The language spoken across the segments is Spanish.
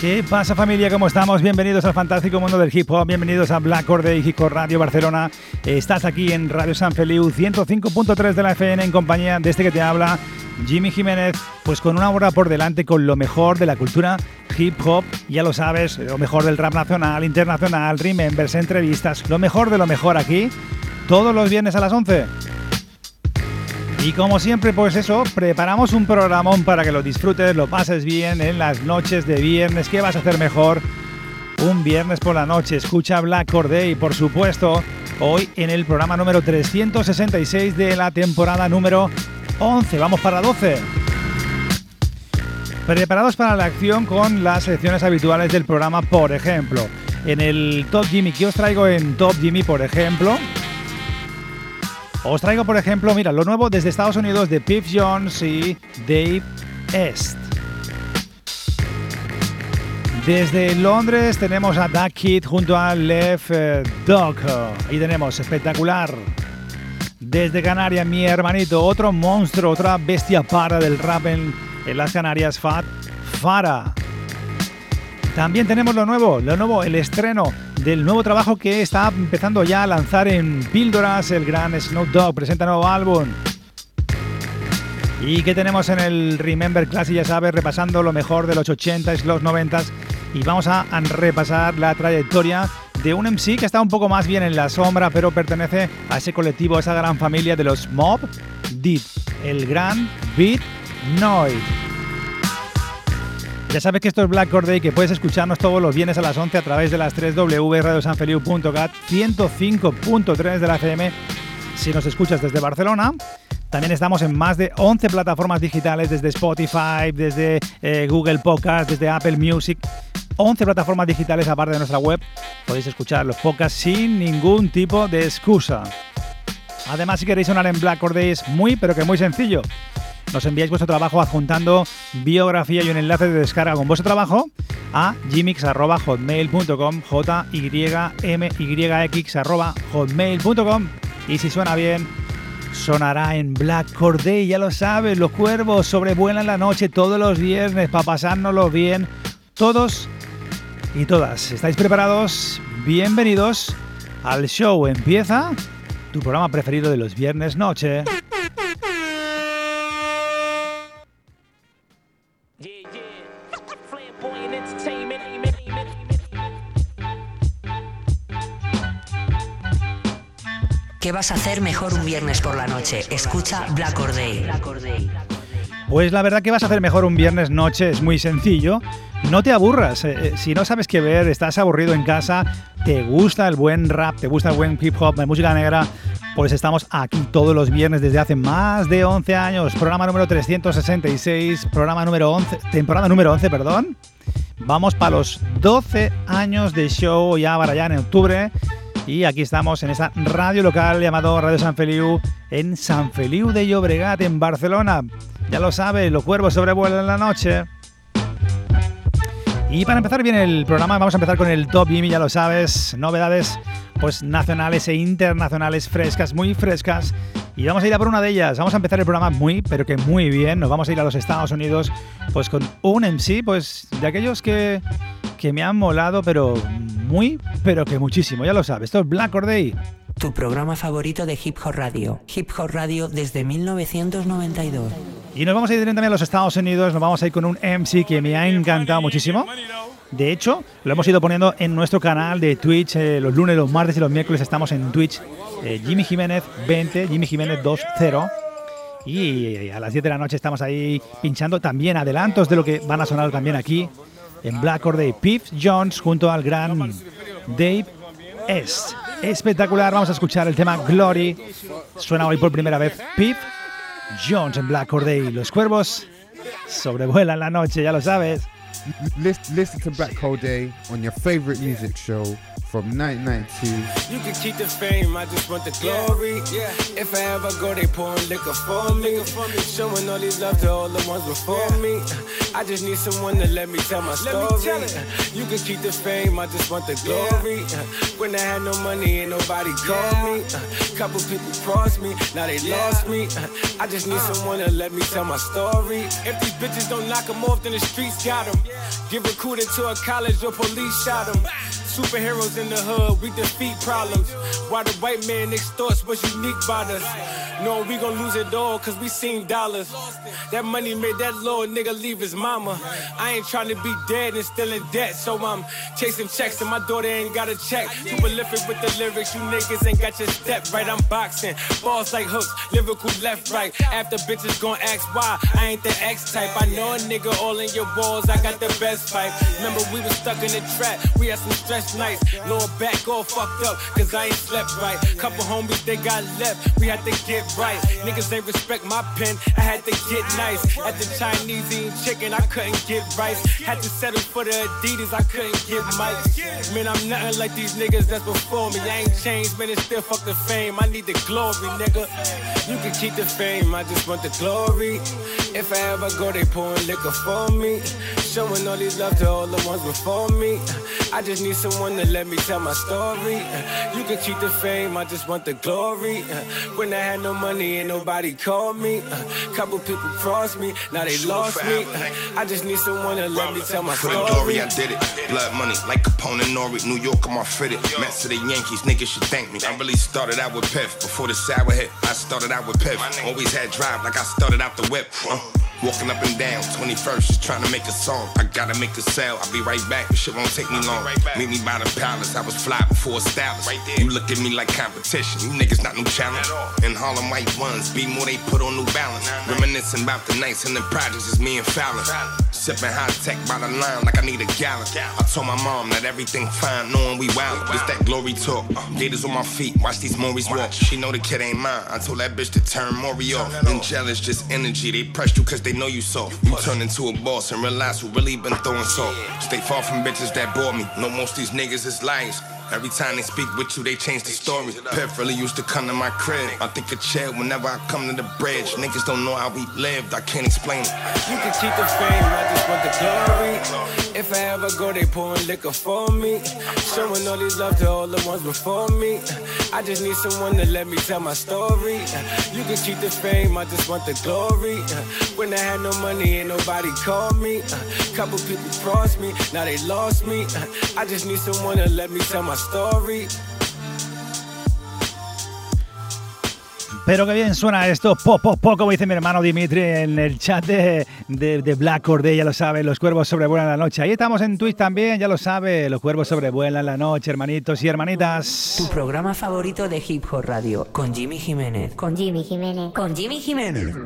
¿Qué pasa familia? ¿Cómo estamos? Bienvenidos al fantástico mundo del hip hop, bienvenidos a Black Corday Hip Hop Radio Barcelona. Estás aquí en Radio San Feliu 105.3 de la FN en compañía de este que te habla, Jimmy Jiménez, pues con una hora por delante con lo mejor de la cultura hip hop, ya lo sabes, lo mejor del rap nacional, internacional, remembers, entrevistas, lo mejor de lo mejor aquí, todos los viernes a las 11. Y como siempre, pues eso, preparamos un programón para que lo disfrutes, lo pases bien en las noches de viernes. ¿Qué vas a hacer mejor? Un viernes por la noche, escucha Black Corday, por supuesto, hoy en el programa número 366 de la temporada número 11. Vamos para 12. Preparados para la acción con las secciones habituales del programa, por ejemplo. En el Top Jimmy, ¿qué os traigo en Top Jimmy, por ejemplo? Os traigo, por ejemplo, mira, lo nuevo desde Estados Unidos de Piff Jones y Dave Est. Desde Londres tenemos a Duck Kid junto a Left eh, Dog. Ahí tenemos, espectacular. Desde Canarias, mi hermanito, otro monstruo, otra bestia para del rap en, en las Canarias, Fat Fara. También tenemos lo nuevo, lo nuevo, el estreno del nuevo trabajo que está empezando ya a lanzar en píldoras el gran Snoop Dogg. Presenta nuevo álbum. ¿Y qué tenemos en el Remember Classic? Ya sabes, repasando lo mejor de los 80s, los 90s. Y vamos a repasar la trayectoria de un MC que está un poco más bien en la sombra, pero pertenece a ese colectivo, a esa gran familia de los Mob Deep, el gran Beat Noid. Ya sabes que esto es Black Corday, que puedes escucharnos todos los viernes a las 11 a través de las 3 W radiosanfeliu.cat 105.3 de la FM si nos escuchas desde Barcelona. También estamos en más de 11 plataformas digitales, desde Spotify, desde eh, Google Podcast, desde Apple Music. 11 plataformas digitales aparte de nuestra web. Podéis escuchar los podcasts sin ningún tipo de excusa. Además, si queréis sonar en Black Corday es muy, pero que muy sencillo nos enviáis vuestro trabajo adjuntando biografía y un enlace de descarga con vuestro trabajo a gmix.hotmail.com j y m hotmail.com y si suena bien sonará en Black Corday, ya lo sabes, los cuervos sobrevuelan la noche todos los viernes para pasárnoslo bien todos y todas. ¿Estáis preparados? Bienvenidos al show. Empieza tu programa preferido de los viernes noche. ¿Qué vas a hacer mejor un viernes por la noche? Escucha Black or. Pues la verdad que vas a hacer mejor un viernes noche es muy sencillo. No te aburras. Eh, eh, si no sabes qué ver, estás aburrido en casa, te gusta el buen rap, te gusta el buen hip hop, la música negra, pues estamos aquí todos los viernes desde hace más de 11 años. Programa número 366, programa número 11, temporada número 11, perdón. Vamos para los 12 años de show ya para allá en octubre. Y aquí estamos en esa radio local llamado Radio San Feliu en San Feliu de Llobregat, en Barcelona. Ya lo sabe, los cuervos sobrevuelan la noche. Y para empezar bien el programa, vamos a empezar con el Top Jimmy, ya lo sabes, novedades pues nacionales e internacionales frescas, muy frescas. Y vamos a ir a por una de ellas. Vamos a empezar el programa muy, pero que muy bien. Nos vamos a ir a los Estados Unidos, pues con un MC, pues de aquellos que, que me han molado, pero muy, pero que muchísimo. Ya lo sabes. Esto es Black or Day. Tu programa favorito de Hip Hop Radio. Hip Hop Radio desde 1992. Y nos vamos a ir directamente a los Estados Unidos, nos vamos a ir con un MC que me ha encantado muchísimo. De hecho, lo hemos ido poniendo en nuestro canal de Twitch eh, los lunes, los martes y los miércoles estamos en Twitch. Eh, Jimmy Jiménez 20, Jimmy Jiménez 20. Y a las 10 de la noche estamos ahí pinchando también adelantos de lo que van a sonar también aquí en Black Or. Piff Jones junto al gran Dave S. Espectacular, vamos a escuchar el tema Glory. Suena hoy por primera vez Piff Jones en Black Or. Los cuervos sobrevuelan la noche, ya lo sabes. Listen, listen to Black Hole Day on your favorite music show from 1992. You can keep the fame, I just want the glory. Yeah. If I ever go, they pouring liquor for me. Showing all these love to all the ones before me. I just need someone to let me tell my story. You can keep the fame, I just want the glory. When I had no money, ain't nobody called me. Couple people crossed me, now they lost me. I just need uh. someone to let me tell my story. If these bitches don't knock them off, then the streets got them. Get recruited to a college or police shot them. Superheroes in the hood, we defeat problems. Why the white man extorts what's unique about us. No, we gon' lose it all, cause we seen dollars. That money made that little nigga leave his mama. I ain't trying to be dead and still in debt, so I'm chasing checks and my daughter ain't got a check. Too prolific with the lyrics, you niggas ain't got your step right. I'm boxing, balls like hooks, lyrical left, right. After bitches gon' ask why, I ain't the X type. I know a nigga all in your balls, I got the best fight. Remember, we was stuck in the trap, we had some stress last night. Lower back all fucked up, cause I ain't slept right. Couple homies, they got left, we had to get right. Niggas ain't respect my pen, I had to get nice. At the Chinese eating chicken, I couldn't get rice. Had to settle for the Adidas, I couldn't get mics. Man, I'm nothing like these niggas that's before me. I ain't changed, man, it's still fuck the fame. I need the glory, nigga. You can keep the fame, I just want the glory. If I ever go, they pouring liquor for me. Showing all these love to all the ones before me. I just need someone to let me tell my story. Uh, you can keep the fame, I just want the glory. Uh, when I had no money and nobody called me. Uh, couple people crossed me, now they lost me. I just need someone to let me tell my story. For the glory, I did it. Blood money, like Capone and Nori, New York, I'm all fitted. Mets to the Yankees, niggas should thank me. I really started out with Piff. Before the sour hit, I started out with Piff. Always had drive, like I started out the whip. Uh. Walking up and down, 21st, just trying to make a song. I gotta make a sale, I'll be right back, but shit won't take me long. Meet me by the palace, I was fly before established. Right there. You look at me like competition, you niggas not no challenge. In Harlem white ones, be more they put on New Balance. Reminiscing about the nights in the projects, is me and Fallon. Sipping high tech by the line like I need a gallon. I told my mom that everything fine, knowing we wild. This that glory talk. Uh, gators on my feet, watch these Maurice walk. She know the kid ain't mine. I told that bitch to turn Maury off. Been jealous, just energy. They pressed you cause they know you soft. You turn into a boss and realize who really been throwing salt. Stay far from bitches that bore me. No most these niggas is liars. Every time they speak with you, they change the story. Pep really used to come to my crib. I think a chair whenever I come to the bridge. Niggas don't know how we lived, I can't explain it. You can keep the fame, I just want the glory. If I ever go, they pouring liquor for me. Showing all these love to all the ones before me. I just need someone to let me tell my story. You can keep the fame, I just want the glory. When I had no money, ain't nobody called me. Couple people crossed me, now they lost me. I just need someone to let me tell my story. Pero qué bien suena esto, poco, poco, como dice mi hermano Dimitri en el chat de, de, de Black Corday, ya lo sabe, los cuervos sobrevuelan la noche. Ahí estamos en Twitch también, ya lo sabe, los cuervos sobrevuelan la noche, hermanitos y hermanitas. Tu programa favorito de Hip Hop Radio, con Jimmy Jiménez. Con Jimmy Jiménez. Con Jimmy Jiménez.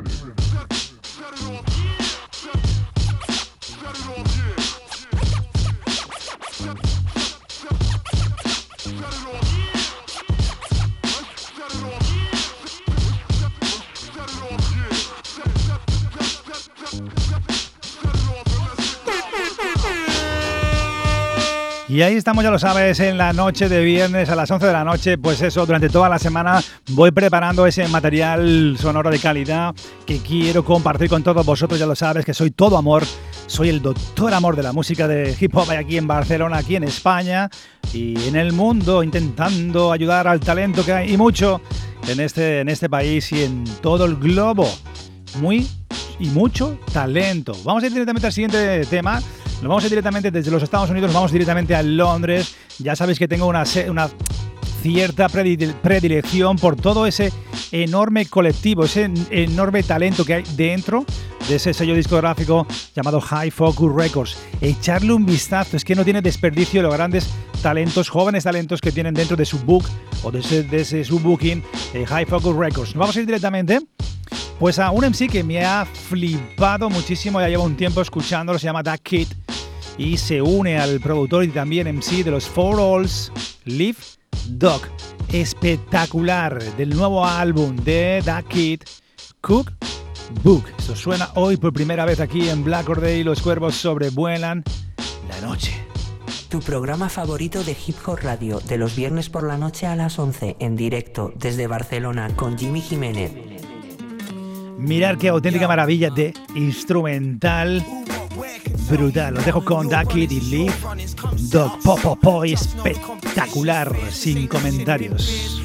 Y ahí estamos, ya lo sabes, en la noche de viernes a las 11 de la noche. Pues eso, durante toda la semana voy preparando ese material sonoro de calidad que quiero compartir con todos vosotros. Ya lo sabes, que soy todo amor. Soy el doctor amor de la música de hip hop aquí en Barcelona, aquí en España y en el mundo, intentando ayudar al talento que hay y mucho en este, en este país y en todo el globo. Muy y mucho talento. Vamos a ir directamente al siguiente tema. Nos vamos a ir directamente desde los Estados Unidos, vamos directamente a Londres. Ya sabéis que tengo una, una cierta predilección por todo ese enorme colectivo, ese enorme talento que hay dentro de ese sello discográfico llamado High Focus Records. Echarle un vistazo, es que no tiene desperdicio los grandes talentos, jóvenes talentos que tienen dentro de su book o de ese, su booking eh, High Focus Records. Nos vamos a ir directamente pues a un MC que me ha flipado muchísimo, ya llevo un tiempo escuchándolo, se llama Duck Kid y se une al productor y también MC de los Four Alls, Live Dog. Espectacular del nuevo álbum de Duck Kid, Cook Book. Esto suena hoy por primera vez aquí en Black Day. Los cuervos sobrevuelan la noche. Tu programa favorito de Hip Hop Radio, de los viernes por la noche a las 11, en directo desde Barcelona con Jimmy Jiménez. Mirar qué auténtica maravilla de instrumental brutal. Los dejo con Ducky y Lee. Dog Popopo espectacular, sin comentarios.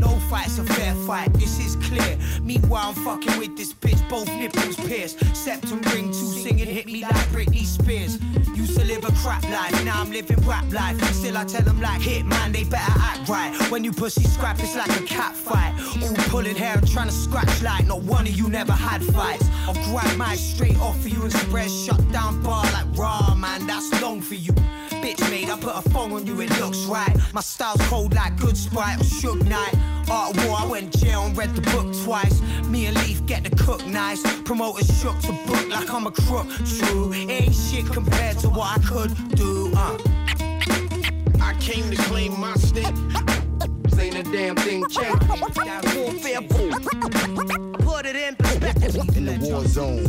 No fight's a fair fight, this is clear. Meanwhile, I'm fucking with this bitch, both nipples pierced. Septum ring, two singing hit me like Britney Spears. Used to live a crap life, now I'm living rap life. Still, I tell them like, hit man, they better act right. When you pussy scrap, it's like a cat fight. All pulling hair and trying to scratch like not one of you never had fights. I'll grab my straight off for you and spread shut down bar like raw, man, that's long for you bitch made. I put a phone on you, it looks right. My style's cold like good sprite or Suge Knight. Art of War, I went jail and read the book twice. Me and Leaf get the cook nice. Promoters shook to book like I'm a crook. True, ain't shit compared to what I could do. Uh. I came to claim my stick. A damn thing check. Warfare, put it in perspective. In the war zone.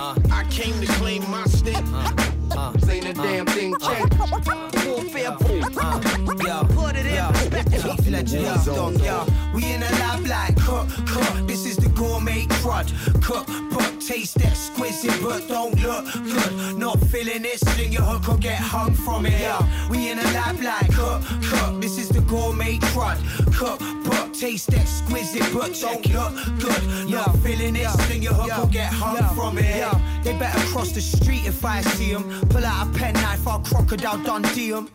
Uh, I came to claim my stick. Uh. Uh, ain't a damn thing check. Warfare, uh, put it in perspective. Yo, we in a lab like cook, cook. This is the gourmet crud. Cook, but taste exquisite, but don't look good. Not feeling it, sling your hook or get hung from it. Yeah, we in a lab like cook, cook. This is the gourmet crud. Cook, but taste exquisite, but don't look good. Not feeling it, sling your hook or get hung from it. Yeah, they better cross the street if I see them. Pull out a pen knife, I'll crocodile Dundee them.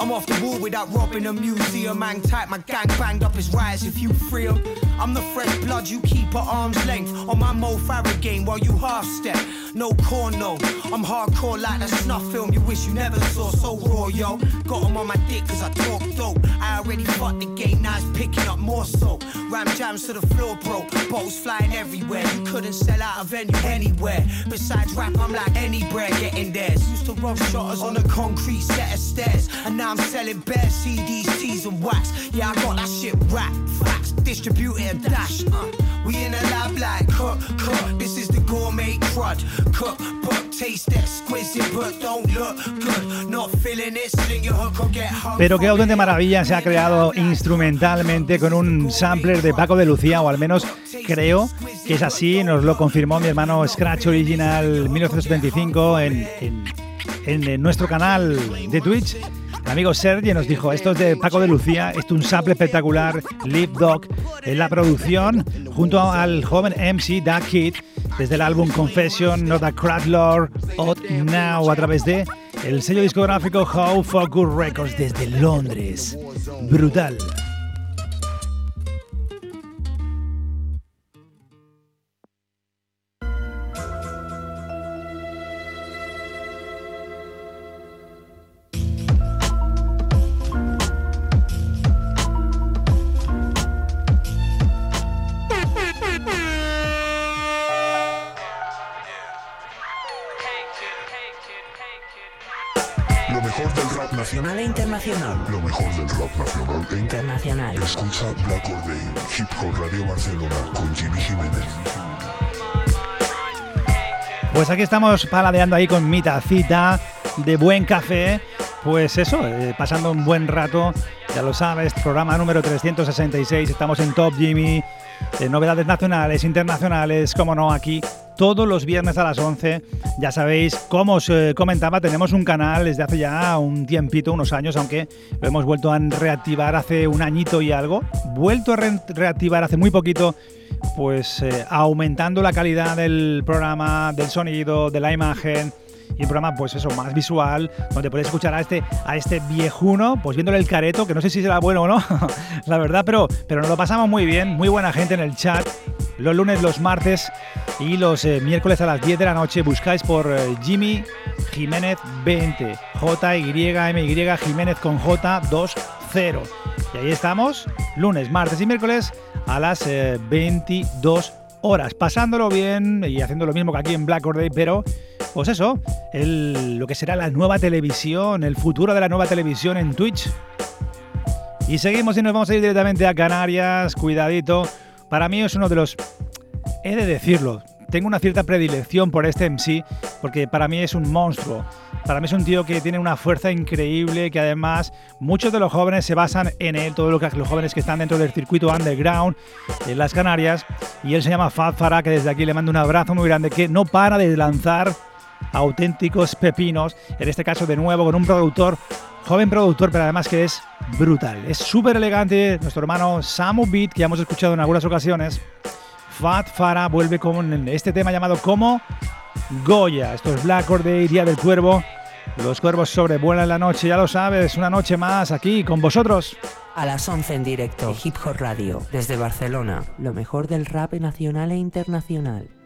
I'm off the wall without robbing a museum. Man tight, my gang banged up his rise if you free. I'm the fresh blood you keep at arm's length. On my Mo Farah game while you half step. No corno, I'm hardcore like that snuff film you wish you never saw. So raw, yo. Got on my dick cause I talk dope. I already fucked the game, now it's picking up more so. Ram jams to the floor, bro. Bottles flying everywhere. You couldn't sell out a venue anywhere. Besides rap, I'm like any bread getting theirs. Used to rob shotters on a concrete set of stairs. And now I'm selling bare CDs, teas, and wax. Yeah, I got that shit rap, facts, distributed dash. Uh, we in a lab like cook, cook. This is the gourmet crud. Cook, but taste exquisite, but don't look good. Not feeling it, sling your hook or get hung. Pero qué auténtica maravilla se ha creado instrumentalmente con un sampler de Paco de Lucía, o al menos creo que es así. Nos lo confirmó mi hermano Scratch Original 1975 en, en, en nuestro canal de Twitch el amigo Sergi nos dijo, esto es de Paco de Lucía, es un sample espectacular, Live Dog, en la producción, junto al joven MC Da Kid, desde el álbum Confession, Not a Crowd Lord, Now, a través de el sello discográfico How Focus Records desde Londres. Brutal. Internacional. Escucha Black Or Day, Hip Hop Radio Barcelona, con Jimmy Jiménez. Pues aquí estamos paladeando ahí con mi tacita de buen café. Pues eso, eh, pasando un buen rato, ya lo sabes, programa número 366, estamos en Top Jimmy, de novedades nacionales, internacionales, como no, aquí todos los viernes a las 11. Ya sabéis, como os eh, comentaba, tenemos un canal desde hace ya un tiempito, unos años, aunque lo hemos vuelto a reactivar hace un añito y algo. Vuelto a reactivar hace muy poquito, pues eh, aumentando la calidad del programa, del sonido, de la imagen y un programa, pues eso, más visual, donde podéis escuchar a este, a este viejuno, pues viéndole el careto, que no sé si será bueno o no, la verdad, pero, pero nos lo pasamos muy bien, muy buena gente en el chat. Los lunes, los martes y los eh, miércoles a las 10 de la noche buscáis por eh, Jimmy Jiménez 20, J Y M Y Jiménez con J 20. Y ahí estamos, lunes, martes y miércoles a las 22 eh, horas, pasándolo bien y haciendo lo mismo que aquí en Black Or Day, pero pues eso, lo que será la nueva televisión, el futuro de la nueva televisión en Twitch. Y seguimos y nos vamos a ir directamente a Canarias, cuidadito. Para mí es uno de los... He de decirlo, tengo una cierta predilección por este MC porque para mí es un monstruo. Para mí es un tío que tiene una fuerza increíble, que además muchos de los jóvenes se basan en él, todos los jóvenes que están dentro del circuito underground en las Canarias. Y él se llama Fat Farah, que desde aquí le mando un abrazo muy grande, que no para de lanzar auténticos pepinos, en este caso de nuevo con un productor, joven productor, pero además que es brutal. Es súper elegante, nuestro hermano Samu Beat, que ya hemos escuchado en algunas ocasiones. Fat Farah vuelve con este tema llamado como Goya. Esto es Black Or Day, Día del Cuervo. Los cuervos sobrevuelan la noche, ya lo sabes, una noche más aquí con vosotros. A las 11 en directo, Hip Hop Radio, desde Barcelona, lo mejor del rap nacional e internacional.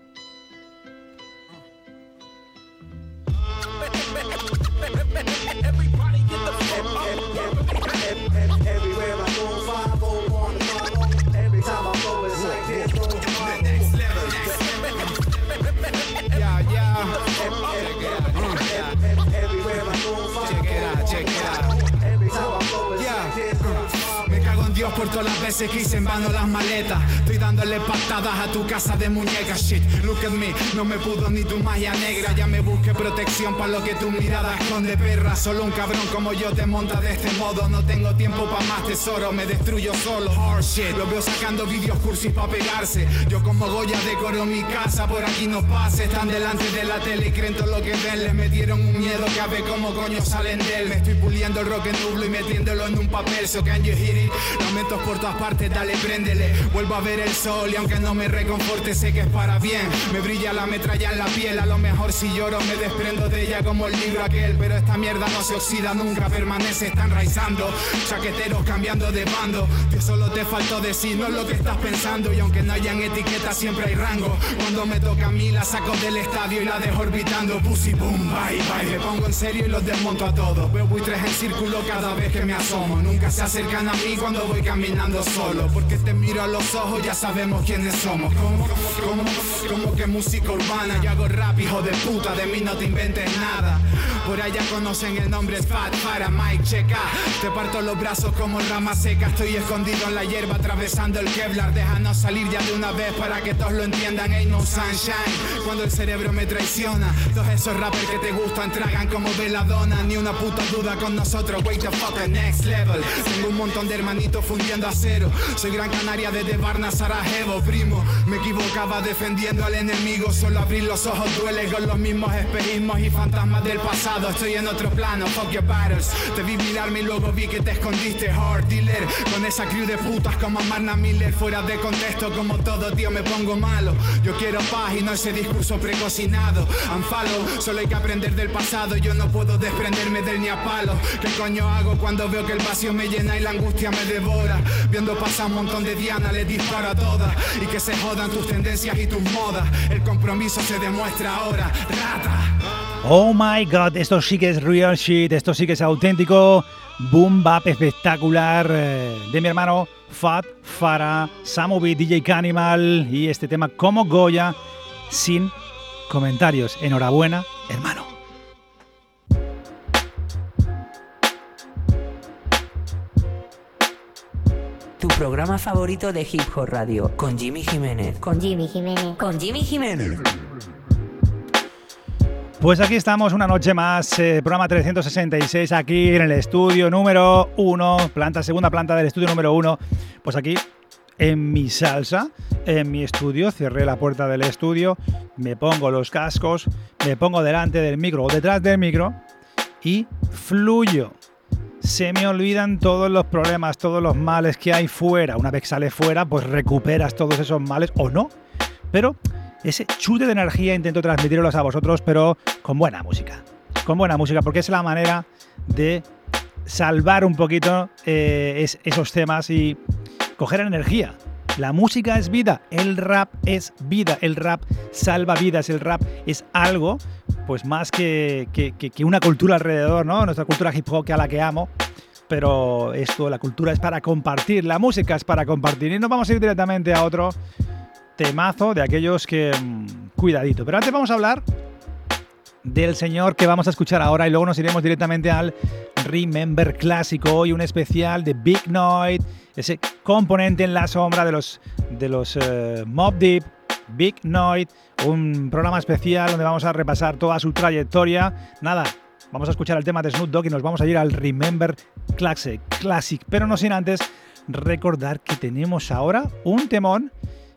Las veces que hice en vano las maletas. Estoy dándole patadas a tu casa de muñecas. Shit, look at me, no me pudo ni tu magia negra. Ya me busqué protección para lo que tu mirada esconde, perra. Solo un cabrón como yo te monta de este modo. No tengo tiempo para más tesoro, me destruyo solo. Hard shit, lo veo sacando vídeos cursis para pegarse. Yo como Goya decoro mi casa, por aquí no pase. Están delante de la tele y creen todo lo que ven. Les metieron un miedo que a ver cómo coño salen de él. Me estoy puliendo el rock en nublo y metiéndolo en un papel. So can you hear it? por todas dale, préndele. Vuelvo a ver el sol y aunque no me reconforte, sé que es para bien. Me brilla la metralla en la piel, a lo mejor si lloro me desprendo de ella como el libro aquel. Pero esta mierda no se oxida nunca, permanece, está enraizando. Chaqueteros cambiando de bando, que solo te faltó decir, no es lo que estás pensando. Y aunque no hayan etiquetas, siempre hay rango. Cuando me toca a mí, la saco del estadio y la dejo orbitando. Pussy boom, bye bye. Me pongo en serio y los desmonto a todos. Veo buitres en círculo cada vez que me asomo. Nunca se acercan a mí cuando voy caminando solo Porque te miro a los ojos, ya sabemos quiénes somos. Como, como, que música urbana Yo hago rap, hijo de puta, de mí no te inventes nada. Por allá conocen el nombre es Fat para Mike, checa Te parto los brazos como rama seca Estoy escondido en la hierba atravesando el Kevlar. Déjanos salir ya de una vez para que todos lo entiendan Ain't no sunshine. Cuando el cerebro me traiciona Todos esos rappers que te gustan tragan como veladona Ni una puta duda con nosotros, wait the fuck the next level. Tengo un montón de hermanitos fundidos acero. Soy Gran Canaria desde Barna, Sarajevo, primo. Me equivocaba defendiendo al enemigo. Solo abrir los ojos duele con los mismos espejismos y fantasmas del pasado. Estoy en otro plano, fuck your battles. Te vi mirarme y luego vi que te escondiste, hard dealer. Con esa crew de putas como Marna Miller. Fuera de contexto, como todo, tío, me pongo malo. Yo quiero paz y no ese discurso precocinado. Unfollow, solo hay que aprender del pasado. Yo no puedo desprenderme del ni a palo. ¿Qué coño hago cuando veo que el vacío me llena y la angustia me devora? Pasar un montón de Diana, le dispara a todas. Y que se jodan tus tendencias y tus modas. El compromiso se demuestra ahora, rata. Oh my god, esto sí que es real shit, esto sí que es auténtico. Boom bap espectacular eh, de mi hermano Fat Fara, Samovi, DJ Canimal y este tema como Goya sin comentarios. Enhorabuena, hermano. Programa favorito de Hip Hop Radio, con Jimmy Jiménez. Con Jimmy Jiménez. Con Jimmy Jiménez. Pues aquí estamos una noche más, eh, programa 366 aquí en el estudio número 1, planta, segunda planta del estudio número 1. Pues aquí en mi salsa, en mi estudio, cerré la puerta del estudio, me pongo los cascos, me pongo delante del micro o detrás del micro y fluyo se me olvidan todos los problemas, todos los males que hay fuera. Una vez sales fuera, pues recuperas todos esos males o no. Pero ese chute de energía intento transmitirlos a vosotros, pero con buena música. Con buena música, porque es la manera de salvar un poquito eh, esos temas y coger energía. La música es vida, el rap es vida, el rap salva vidas, el rap es algo pues más que, que, una cultura alrededor, ¿no? Nuestra cultura hip hop que a la que amo, pero esto, la cultura es para compartir, la música es para compartir. Y nos vamos a ir directamente a otro temazo de aquellos que... Mm, cuidadito, pero antes vamos a hablar del señor que vamos a escuchar ahora y luego nos iremos directamente al Remember clásico, hoy un especial de Big Noise, ese componente en la sombra de los, de los eh, Mob Deep, Big Noise, un programa especial donde vamos a repasar toda su trayectoria. Nada, vamos a escuchar el tema de Snoop Dogg y nos vamos a ir al Remember Classic, Classic, pero no sin antes recordar que tenemos ahora un temón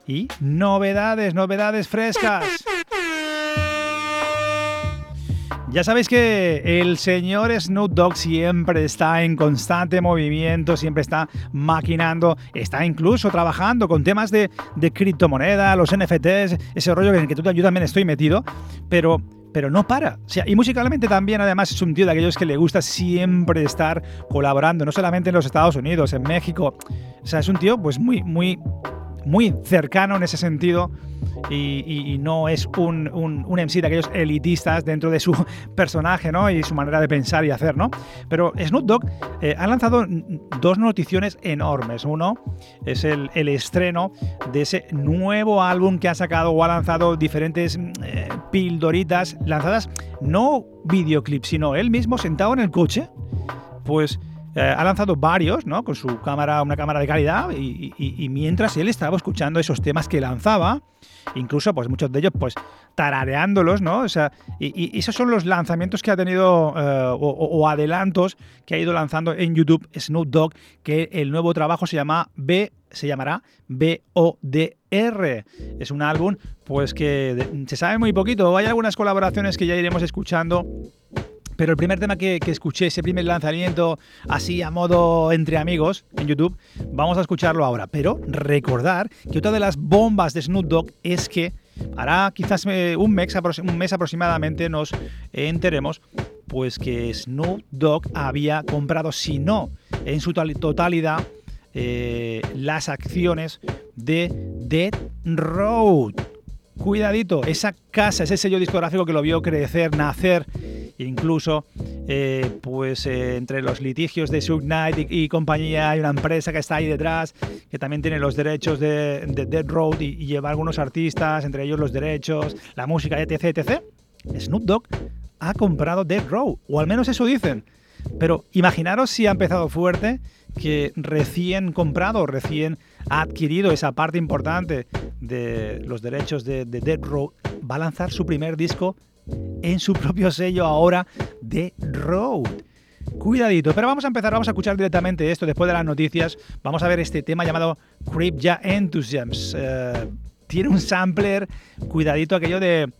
y novedades, novedades frescas. Ya sabéis que el señor Snoop Dogg siempre está en constante movimiento, siempre está maquinando, está incluso trabajando con temas de, de criptomoneda, los NFTs, ese rollo en el que tú, yo también estoy metido, pero pero no para. Y musicalmente también, además, es un tío de aquellos que le gusta siempre estar colaborando, no solamente en los Estados Unidos, en México. O sea, es un tío, pues, muy, muy muy cercano en ese sentido y, no es un, un, MC de aquellos elitistas dentro de su personaje ¿no? y su manera de pensar y hacer. ¿no? Pero Snoop Dogg eh, ha lanzado dos noticiones enormes. Uno es el, el, estreno de ese nuevo álbum que ha sacado o ha lanzado diferentes eh, pildoritas lanzadas, no videoclips, sino él mismo sentado en el coche, pues eh, ha lanzado varios, ¿no? Con su cámara, una cámara de calidad, y, mientras él estaba escuchando esos temas que lanzaba, incluso, pues muchos de ellos, pues tarareándolos, ¿no? O sea, y, esos son los lanzamientos que ha tenido, eh, o, adelantos que ha ido lanzando en YouTube Snoop Dogg, que el nuevo trabajo se llama B se llamará BODR. Es un álbum pues que se sabe muy poquito. Hay algunas colaboraciones que ya iremos escuchando pero el primer tema que, escuché, ese primer lanzamiento así a modo entre amigos en YouTube, vamos a escucharlo ahora. Pero recordar que otra de las bombas de Snoop Dogg es que hará quizás eh, un mes, aproximadamente nos enteremos pues que Snoop Dogg había comprado, si no en su totalidad, eh, las acciones de Dead Road. Cuidadito, esa casa, ese sello discográfico que lo vio crecer, nacer Incluso, eh, pues eh, entre los litigios de Suge Knight y, compañía hay una empresa que está ahí detrás que también tiene los derechos de, Dead Road y, lleva algunos artistas, entre ellos los derechos, la música, etc, etc. Snoop Dogg ha comprado Dead Road, o al menos eso dicen. Pero imaginaros si ha empezado fuerte que recién comprado, recién adquirido esa parte importante de los derechos de, de Dead Road, va a lanzar su primer disco en su propio sello ahora de Road. Cuidadito, pero vamos a empezar, vamos a escuchar directamente esto después de las noticias. Vamos a ver este tema llamado Creep Ya Enthusiasms. Eh, tiene un sampler, cuidadito aquello de,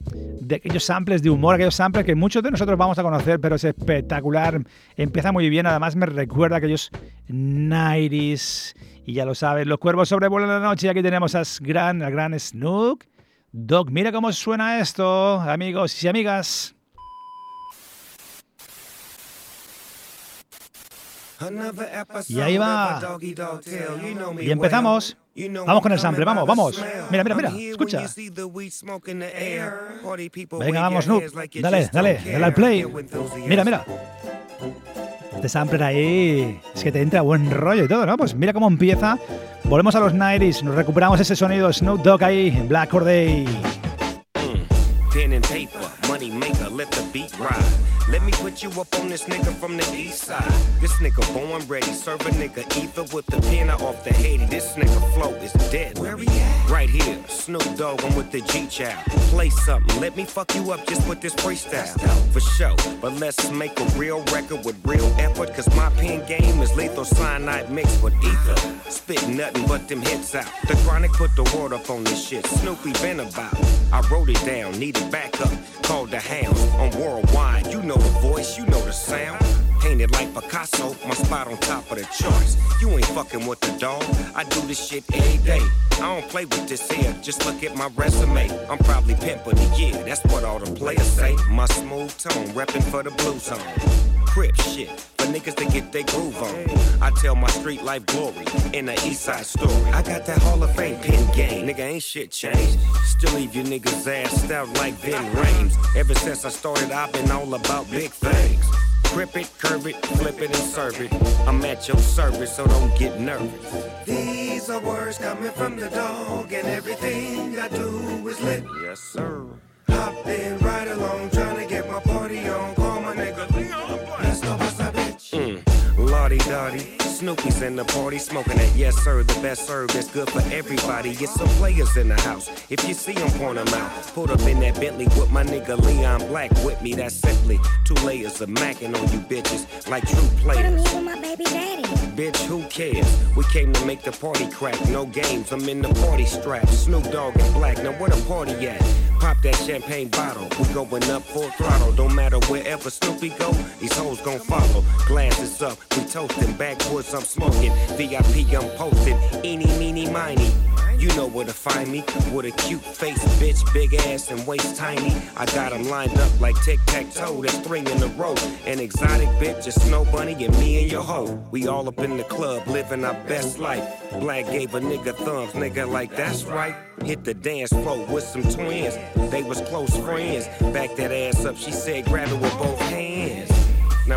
aquellos samples de humor, aquellos samples que muchos de nosotros vamos a conocer, pero es espectacular. Empieza muy bien, además me recuerda a aquellos 90s. Y ya lo sabes, los cuervos sobrevuelan la noche aquí tenemos a gran, a gran Snook Doc, mira cómo suena esto, amigos y amigas. Y ahí va. Y empezamos. Vamos con el sample, vamos, vamos. Mira, mira, mira, escucha. Venga, vamos, Snoop. Dale, dale, dale al play. Mira, mira. Este sampler ahí es que te entra buen rollo y todo, ¿no? Pues mira cómo empieza. Volvemos a los 90s, nos recuperamos ese sonido Snoop Dogg ahí en Black Corday. Let me put you up on this nigga from the east side. This nigga born ready, serve a nigga ether with the pin off the Haiti. This nigga flow is dead. Where we at? Right here, Snoop Dogg, I'm with the G Child. Play something, let me fuck you up just with this freestyle. For sure, but let's make a real record with real effort. Cause my pen game is lethal cyanide mixed with ether. Spit nothing but them hits out. The chronic put the word up on this shit. Snoopy been about. I wrote it down, needed backup. Called the hounds on worldwide. You know the voice, you know the sound. Painted like Picasso, my spot on top of the charts. You ain't fucking with the dog. I do this shit every day. I don't play with this here, just look at my resume. I'm probably pimping the year, that's what all the players say. My smooth tone, reppin' for the blue zone. Crip shit, for niggas to get their groove on. I tell my street life glory in the east side story. I got that Hall of Fame pin game, nigga ain't shit changed. Still leave you niggas ass out like Ben Rames. Ever since I started, I've been all about big things. Grip it, curve it, flip it, and serve it. I'm at your service, so don't get nervous. These are words coming from the dog, and everything I do is lit. Yes, sir. Hopping right along, trying to get my party on. Mm. Snoopy's in the party smoking it. Yes, sir, the best serve is good for everybody. Get some players in the house. If you see them, point them out. Put up in that Bentley with my nigga Leon Black with me. That's simply two layers of macking on you bitches like true players. Put my baby daddy. Bitch, who cares? We came to make the party crack. No games, I'm in the party strap. Snoop Dogg and Black. Now where the party at? Pop that champagne bottle. We going up full throttle. Don't matter wherever Snoopy go, these hoes gon' follow. Glasses up, we toasting backwoods. I'm smoking. VIP, I'm posting. Eeny, meeny, miny. You know where to find me. With a cute face, bitch, big ass and waist tiny. I got them lined up like tic tac toe. That's three in a row. An exotic bitch, a snow bunny, and me and your hoe. We all up in the club, living our best life. Black gave a nigga thumbs, nigga, like that's right. Hit the dance floor with some twins. They was close friends. Back that ass up, she said, grab it with both hands.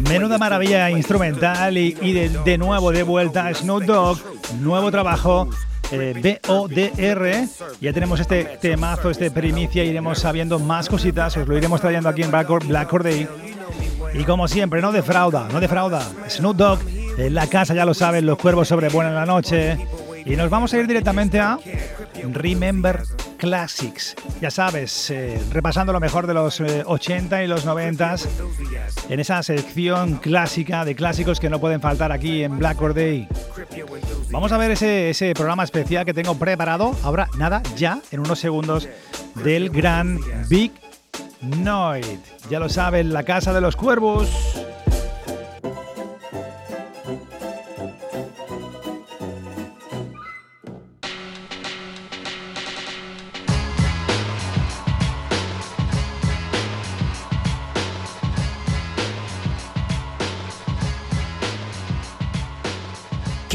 Menuda maravilla instrumental y, y de, de, nuevo de vuelta Snoop Dogg, nuevo trabajo. Eh, BODR, ya tenemos este temazo, este primicia, iremos sabiendo más cositas, os lo iremos trayendo aquí en Black, Black Day. Y como siempre, no defrauda, no defrauda. Snoop Dogg en la casa, ya lo saben, los cuervos sobrevuelan la noche. Y nos vamos a ir directamente a Remember Classics. Ya sabes, eh, repasando lo mejor de los eh, 80 y los 90 en esa sección clásica de clásicos que no pueden faltar aquí en Black Or Day. Vamos a ver ese, ese programa especial que tengo preparado. Ahora, nada, ya, en unos segundos, del gran Big Noid. Ya lo saben, la casa de los cuervos.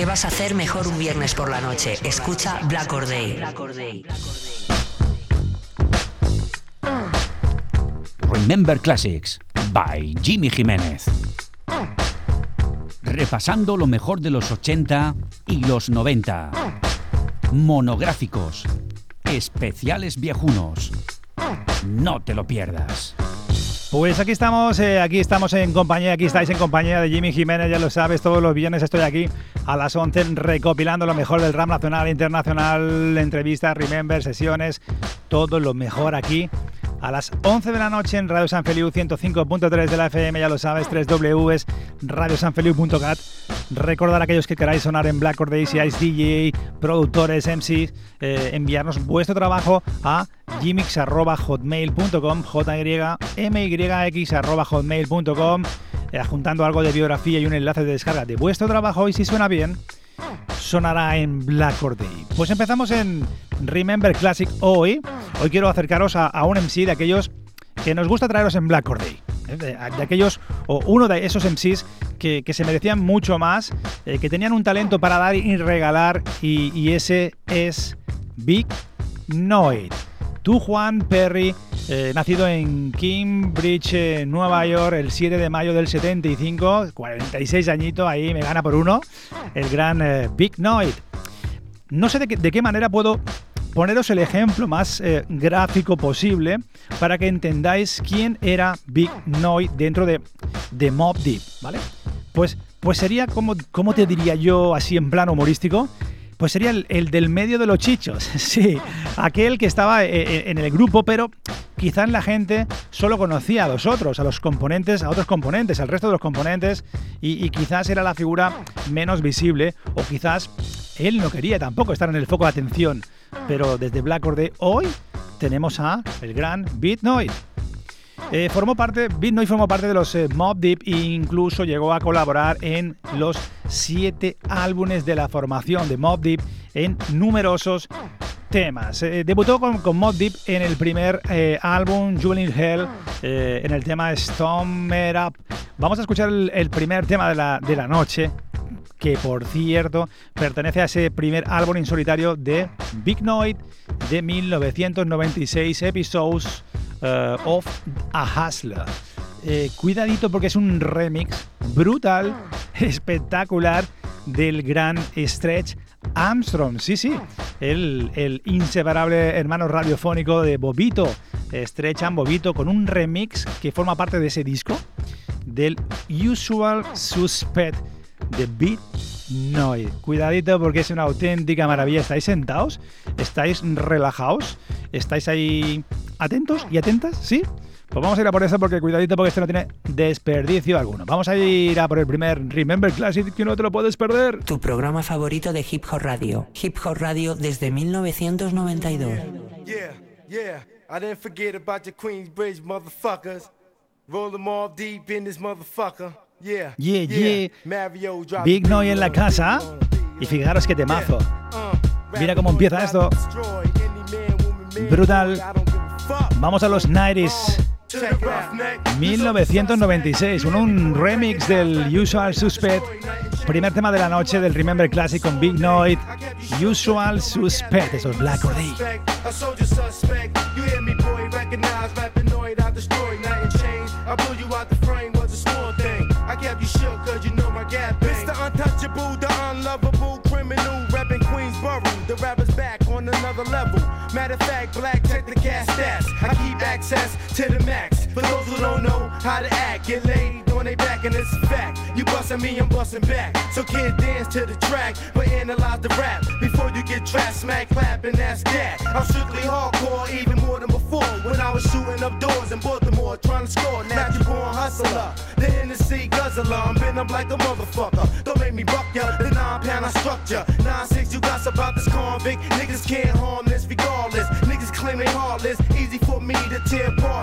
¿Qué vas a hacer mejor un viernes por la noche? Escucha Black Or Day. Remember Classics by Jimmy Jiménez. Repasando lo mejor de los 80 y los 90. Monográficos. Especiales viejunos. No te lo pierdas. Pues aquí estamos, eh, aquí estamos en compañía, aquí estáis en compañía de Jimmy Jiménez, ya lo sabes, todos los viernes estoy aquí a las 11 recopilando lo mejor del rap nacional internacional, entrevistas, remember, sesiones, todo lo mejor aquí a las 11 de la noche en Radio San Feliu 105.3 de la FM, ya lo sabes, 3 Ws, radiosanfeliu.cat. Recordar a aquellos que queráis sonar en Black Or Day, si Ice DJ, productores, MCs, eh, enviarnos vuestro trabajo a gmix.hotmail.com, jymyx.hotmail.com, eh, juntando algo de biografía y un enlace de descarga de vuestro trabajo y si suena bien, sonará en Black Or Day. Pues empezamos en Remember Classic hoy. Hoy quiero acercaros a, a un MC de aquellos que nos gusta traeros en Black Or Day. ¿Eh? De, aquellos, o uno de esos MCs que, que se merecían mucho más, eh, que tenían un talento para dar y regalar, y, ese es Big Noid. Tú, Juan Perry, eh, nacido en Cambridge, Nueva York, el 7 de mayo del 75, 46 añitos, ahí me gana por uno, el gran Big Noid. No sé de, que, de, qué manera puedo poneros el ejemplo más eh, gráfico posible para que entendáis quién era Big Noid dentro de, de Mob Deep, ¿vale? Pues, pues sería, como, ¿cómo te diría yo así en plan humorístico? Pues sería el, el, del medio de los chichos, sí, aquel que estaba eh, en el grupo, pero quizás la gente solo conocía a los otros, a los componentes, a otros componentes, al resto de los componentes, y, quizás era la figura menos visible, o quizás él no quería tampoco estar en el foco de atención. Pero desde Black Or Day hoy tenemos a el gran Beat. Eh, formó parte, Bitnoy formó parte de los eh, Mob Deep e incluso llegó a colaborar en los siete álbumes de la formación de Mob Deep en numerosos temas. Eh, debutó con, con Mob Deep en el primer álbum Jubilee Hell, en el tema Storm It Up. Vamos a escuchar el, primer tema de la, de la noche, que por cierto pertenece a ese primer álbum en solitario de Big Noid de 1996, Episodes uh, of a Hustler. Eh, cuidadito porque es un remix brutal, espectacular del gran Stretch Armstrong. Sí, sí, el, inseparable hermano radiofónico de Bobito, Stretch and Bobito, con un remix que forma parte de ese disco del Usual Suspect de Beat Noise. Cuidadito porque es una auténtica maravilla. ¿Estáis sentados? ¿Estáis relajados? ¿Estáis ahí atentos y atentas? ¿Sí? Pues vamos a ir a por eso porque cuidadito porque este no tiene desperdicio alguno. Vamos a ir a por el primer Remember Classic que no te lo puedes perder. Tu programa favorito de Hip Hop Radio. Hip Hop Radio desde 1992. Yeah, yeah. I didn't forget about the Queensbridge motherfuckers. Roll them all deep in this motherfucker. Yeah, yeah. Big Noy en la casa. Y fijaros qué temazo. Mira cómo empieza esto. Brutal. Vamos a los 90s. 1996, un, remix del Usual Suspect, primer tema de la noche del Remember Classic con Big Noid, Usual Suspect, eso es Black Or another level. Matter of fact, black check the gas stats. I keep access to the max. For those who don't know how to act, get laid on they back, and it's a fact. You bustin' me, I'm bustin' back. So kid, dance to the track, but analyze the rap before you get trapped, smack, clap, and that's that. I'm strictly hardcore, even more than before. When I was shooting up doors in Baltimore, trying to score. Now you born hustler, the Hennessy guzzler. I'm been up like a motherfucker. Don't make me buck ya. The nine pound I struck ya. Nine six, you got about this convict. Niggas can't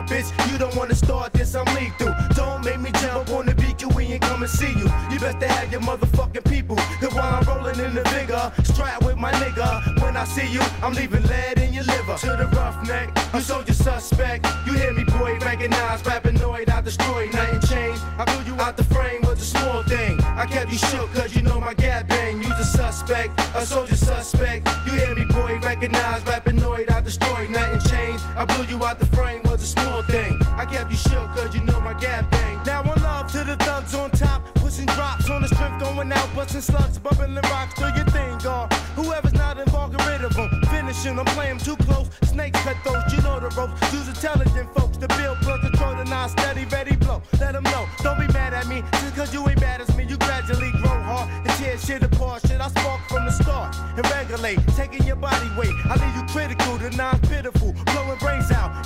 bitch. You don't wanna start this, I'm lethal. Don't make me jump on the BQ and come and see you. You best have your motherfucking people. Cause while I'm rolling in the vigor, strap with my nigga. When I see you, I'm leaving lead in your liver. To the roughneck, you soldier suspect. You hear me, boy, recognize, rapinoid, I destroy, nothing changed. I blew you out the frame with a small thing. I kept you shook cause you know my gap bang. You's a suspect, a soldier suspect. You hear me, boy, recognize, rapinoid, I destroy, nothing changed. I blew you out the small thing. I kept you shook cause you know my gap bang. Now one love to the thugs on top, pushing drops on the strength going out, busting slugs, bubbling rocks, do your thing, God. Whoever's not involved, get rid of them. Finishing, I'm playing too close. Snakes cut those, you know the ropes. Use intelligent folks to build, plug, control the non steady, ready blow. Let them know, don't be mad at me, just cause you ain't bad as me. You gradually grow hard and tear shit apart. Shit, I spark from the start and regulate, taking your body weight. I leave you critical, the non pitiful, blowing brains out.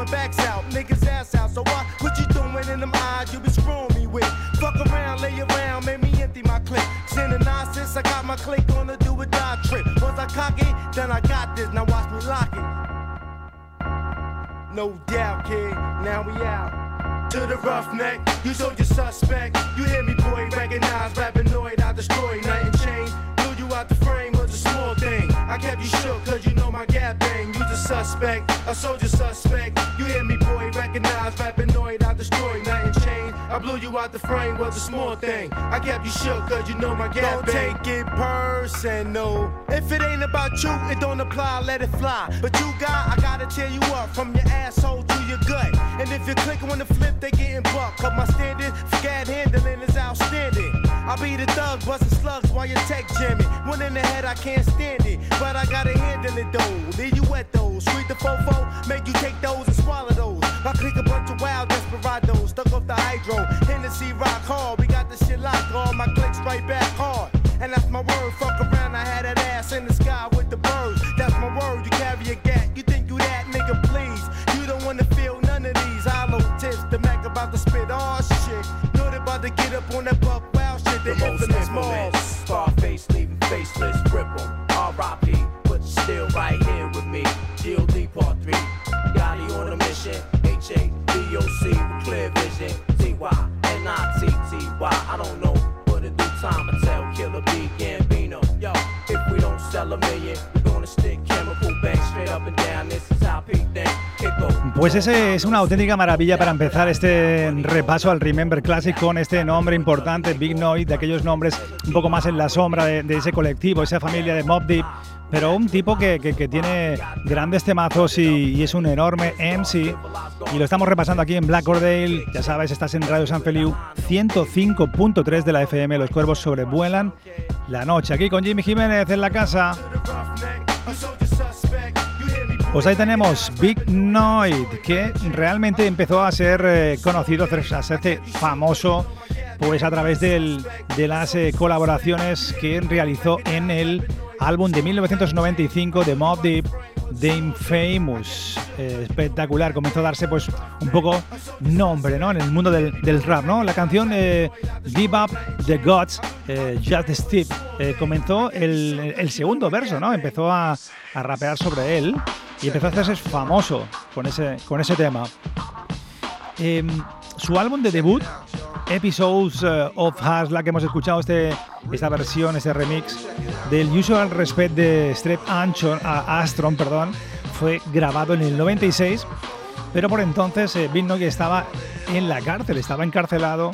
Out. Backs out, niggas ass out. So why? What you doing in them eyes? You be screwing me with. Fuck around, lay around, make me empty my clip. Sending nonsense, I got my click on the do or die trip. Once I cock it, then I got this. Now watch me lock it. No doubt, kid. Now we out. To the roughneck, you told your suspect. You hear me, boy, recognize, rapinoid, I destroy, night nothing changed. Blew you out the frame was a small thing. I kept you shook, cause you know my gap suspect, a soldier suspect. You hear me, boy, recognize, rapinoid, I destroy. I blew you out the frame was a small thing. I kept you shook, cause you know my gap Don't bang. take it personal. If it ain't about you, it don't apply, let it fly. But you got, I gotta tear you up from your asshole to your gut. And if you're clicking on the flip, they getting bucked. Cause my standard, scat handling is outstanding. I be the thug, busting slugs while you tech jamming. One in the head, I can't stand it. But I gotta handle it though. Leave you wet those. Sweet the fofo, make you take those and swallow those. I click a bunch of wild desperados, stuck off the hydro. Hennessy rock hard, we got the shit locked. All my clicks right back hard. And that's my word, fuck around, I had that ass in the sky with the birds. That's my word, you carry a gat. You think you that nigga, please. You don't wanna feel none of these hollow tips. The Mac about to spit all shit. Know they about to get up on that buck wild shit. The, the infamous malls. N-I-T-T-Y. I don't know, but in due time I tell Killer B Gambino. Yo, if we don't sell a million, Pues ese es una auténtica maravilla para empezar este repaso al Remember Classic con este nombre importante, Big Noise, de aquellos nombres un poco más en la sombra de, ese colectivo, esa familia de Mob Deep pero un tipo que, tiene grandes temazos y, es un enorme MC. Y lo estamos repasando aquí en Black Ordale. Ya sabes, estás en Radio San Feliu 105.3 de la FM. Los cuervos sobrevuelan la noche. Aquí con Jimmy Jiménez en la casa. Pues ahí tenemos Big Noid, que realmente empezó a ser eh, conocido, a hacerse famoso, pues a través de las eh, colaboraciones que realizó en el álbum de 1995 de Mob Deep, The Infamous. Eh, espectacular, comenzó a darse pues un poco nombre ¿no? en el mundo del, rap. ¿no? La canción eh, Give Up the Gods, eh, Just Steve, comenzó el, segundo verso, ¿no? empezó a, a, rapear sobre él y empezó a hacerse famoso con ese, con ese tema. Em, su álbum de debut Episodes eh, of Hasla que hemos escuchado este, esta versión, este remix del Usual Respect de Strep Astron, perdón, fue grabado en el 96, pero por entonces eh, estaba en la cárcel, estaba encarcelado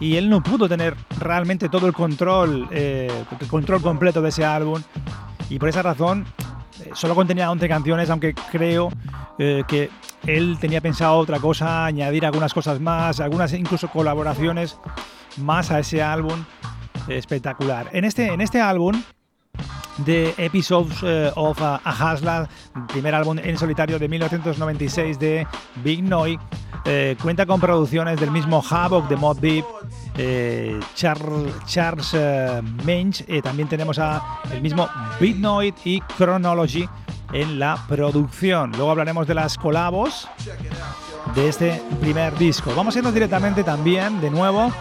y él no pudo tener realmente todo el control, eh, el control completo de ese álbum y por esa razón eh, solo contenía 11 canciones, aunque creo que él tenía pensado otra cosa, añadir algunas cosas más, algunas incluso colaboraciones más a ese álbum espectacular. En este, en este álbum de Episodes eh, of a, Hasla, primer álbum en solitario de 1996 de Big Noy, eh, cuenta con producciones del mismo Havoc de Mod Deep, eh, Charles, Charles también tenemos a el mismo Big Noid y Chronology en la producción. Luego hablaremos de las colabos de este primer disco. Vamos a irnos directamente también, de nuevo,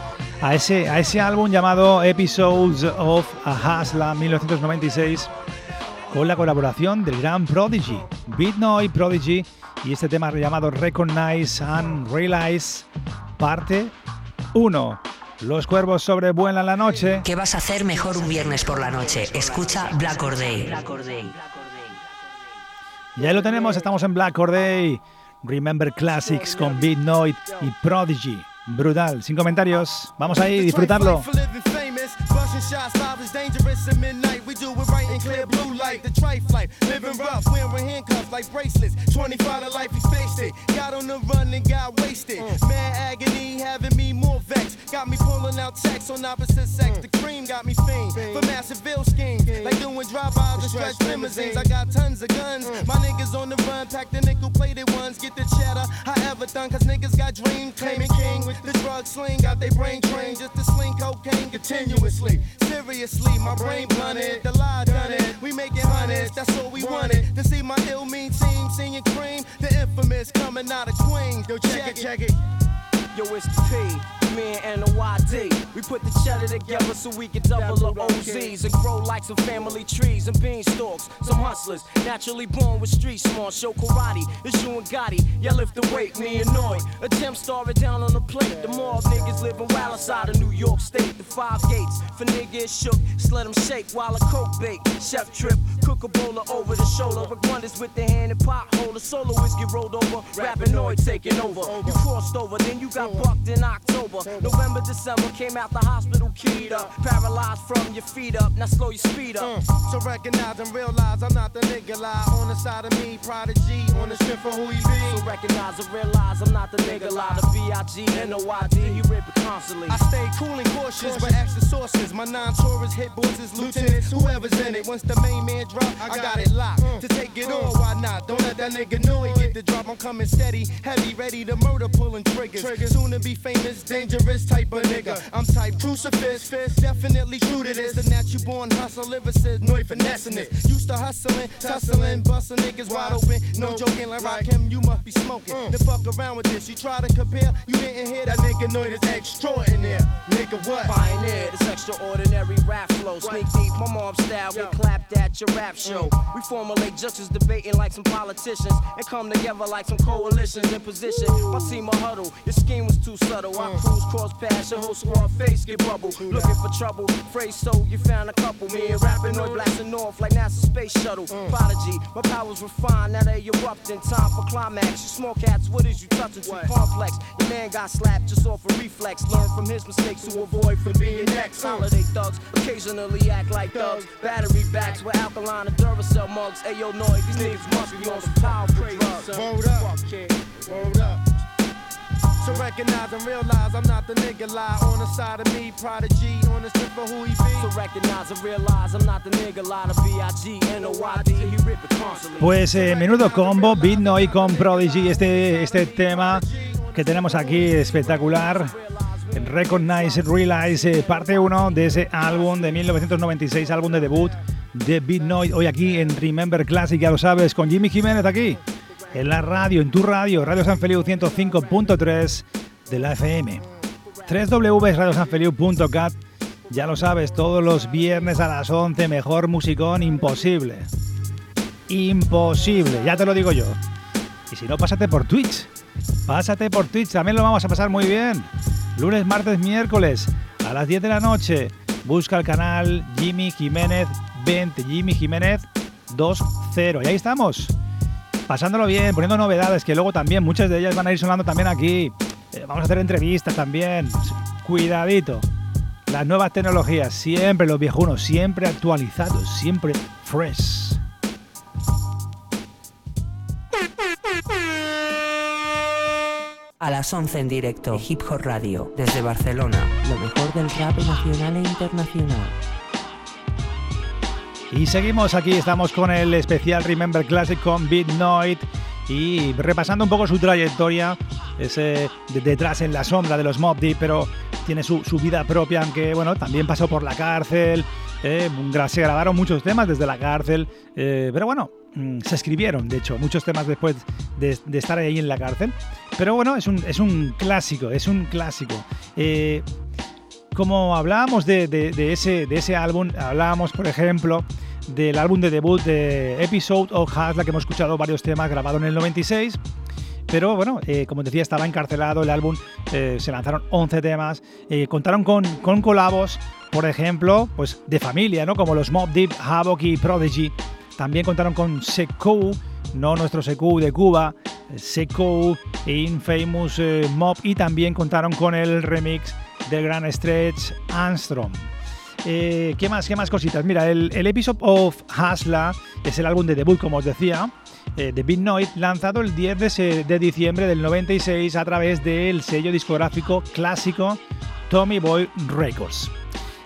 a ese, a ese álbum llamado Episodes of a Hasla 1996 con la colaboración del gran Prodigy, Beatnoy Prodigy y este tema llamado Recognize and Realize, parte 1. Los cuervos sobrevuelan la noche. ¿Qué vas a hacer mejor un viernes por la noche? Escucha Black Or Day. Y ahí lo tenemos, estamos en Black Or Day. Remember Classics con Beat Noid y Prodigy. Brutal, sin comentarios. Vamos ahí, disfrutarlo. Shots, live is dangerous at midnight. We do it right in clear blue light. The trife life, living rough, wearing handcuffs like bracelets. 25 to life, he faced it. Got on the run and got wasted. Mad agony, having me more vexed. Got me pulling out texts on opposite sex. The cream got me fiend for massive bill schemes. Like doing drive-bys and stretch limousines. I got tons of guns. My niggas on the run, pack the nickel plated ones. Get the cheddar, however done, cause niggas got dreams. Claiming king with the drug sling. Got they brain trained just to sling cocaine continuously. Seriously, my brain blunted. The lie done it. We making hundreds, that's all we wanted. To see my ill mean team singing cream. The infamous coming out of Queens. Yo, check, check it, check it. Yo, it's the P me and the YD. We put the cheddar together so we can double the OZs and grow like some family trees and beanstalks. Some hustlers, naturally born with street smart. Show karate, it's you and Gotti. Yeah, lift the weight, me. Attempt star it down on the plate. The mob niggas living wild outside of New York State. The five gates for niggas shook. Just let them shake while a coke bake. Chef trip, cook a bowler over the shoulder. Wonders with the hand and pot holder. Soloists get rolled over. Rappinoid taking over. You crossed over, then you got bucked in October. November, December, came out the hospital keyed up. Paralyzed from your feet up, now slow your speed up. Mm. So recognize and realize I'm not the nigga lie. On the side of me, prodigy, on the strength of who he be. So recognize and realize I'm not the nigga lie. The B-I-G, N-O-I-D, he rip it constantly. I stay cool and cautious, but extra sources. My non-tourist hit bosses, lieutenants, whoever's in it. Once the main man drop, I got it locked. Mm. To take it on, why not? Don't let that nigga know he get the drop. I'm coming steady, heavy, ready to murder, pulling triggers. Soon to be famous, dangerous dangerous type of nigga. I'm type crucifix, fist, definitely true to this. The natural born hustle, lyricist, no finessing it. Used to hustling, tussling, busting niggas wide open. No joking, like rock him, you must be smoking. Mm. Then fuck around with this. You try to compare, you didn't hear that nigga know this extraordinary. Nigga, what? Pioneer, this extraordinary rap flow. Sneak deep, my mom style, we clapped at your rap show. We formulate judges debating like some politicians and come together like some coalitions in position. My team a huddle, your scheme was too subtle. I cruise cross past your whole squad face get bubble. Looking for trouble, phrase so you found a couple. Me and rapping or blasting off like NASA space shuttle. Mm. Prodigy, my powers refined, now they erupting. Time for climax. You small cats, what is you touching? Too complex. Your man got slapped just off a reflex. Learn from his mistakes to avoid from being next. Mm. Holiday thugs occasionally act like thugs. Battery backs with alkaline and Duracell mugs. Ayo, noise, these niggas must be on some powerful drugs. Hold up. Hold up. To recognize and realize I'm I'm not the nigga lie to B.I.G. N.O.Y.D. He. Pues eh, menudo combo, Beat Noy con Prodigy, este, este tema que tenemos aquí espectacular. Recognize, Realize, eh, parte 1 de ese álbum de 1996, álbum de debut de Beat Noise. Hoy aquí en Remember Classic, ya lo sabes, con Jimmy Jiménez aquí, en la radio, en tu radio, Radio San Feliu 105.3 de la FM. www.radiosanfeliu.cat, ya lo sabes, todos los viernes a las 11, mejor musicón imposible. Imposible, ya te lo digo yo. Y si no, pásate por Twitch. Pásate por Twitch, también lo vamos a pasar muy bien. Lunes, martes, miércoles a las 10 de la noche. Busca el canal Jimmy Jiménez 20, Jimmy Jiménez 20. Y ahí estamos. Pasándolo bien, poniendo novedades que luego también muchas de ellas van a ir sonando también aquí. Eh, vamos a hacer entrevistas también. Cuidadito. Las nuevas tecnologías, siempre los viejunos, siempre actualizados, siempre fresh. A las 11 en directo, Hip Hop Radio, desde Barcelona, lo mejor del rap nacional e internacional. Y seguimos aquí, estamos con el especial Remember Classic con Beat Noid y repasando un poco su trayectoria, ese de- detrás en la sombra de los Mob Deep, pero tiene su, su vida propia, aunque bueno, también pasó por la cárcel, eh, se grabaron muchos temas desde la cárcel, eh, pero bueno, mm, se escribieron, de hecho, muchos temas después de, estar ahí en la cárcel. Pero bueno, es un, es un clásico, es un clásico. Eh, como hablábamos de ese, de ese álbum, hablábamos, por ejemplo, del álbum de debut de Episode of Hasla, que hemos escuchado varios temas grabados en el 96. Pero bueno, eh, como decía, estaba encarcelado el álbum, eh, se lanzaron 11 temas, eh, contaron con, con colabos, por ejemplo, pues de familia, ¿no? Como los Mob Deep, Havoc y Prodigy. También contaron con Sekou, no nuestro Sekou de Cuba, Sekou, Infamous eh, Mob y también contaron con el remix del gran Stretch Armstrong. Eh, ¿Qué más? ¿Qué más cositas? Mira, el, el Episode of Hasla es el álbum de debut, como os decía, eh, de Big Noise, lanzado el 10 de, de diciembre del 96 a través del sello discográfico clásico Tommy Boy Records.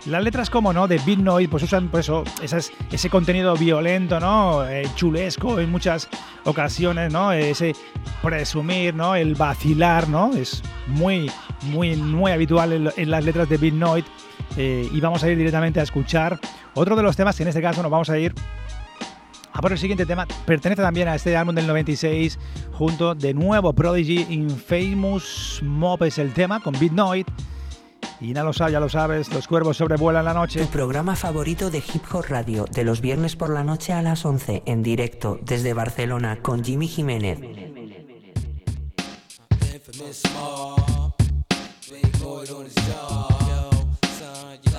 Las letras, como no, de Big Noise, pues usan pues, eso, esas- ese contenido violento, ¿no? Eh, chulesco en muchas ocasiones, ¿no? Ese presumir, ¿no? El vacilar, ¿no? Es muy, muy, muy habitual en, en las letras de Big Noise. Eh, y vamos a ir directamente a escuchar otro de los temas que en este caso nos vamos a ir a por el siguiente tema. Pertenece también a este álbum del 96 junto de nuevo Prodigy Infamous Mob es el tema con Beat Noise. Y ya lo sabes, ya lo sabes, los cuervos sobrevuelan la noche. Tu programa favorito de Hip Hop Radio, de los viernes por la noche a las 11, en directo desde Barcelona con Jimmy Jiménez. Infamous mob. Big you.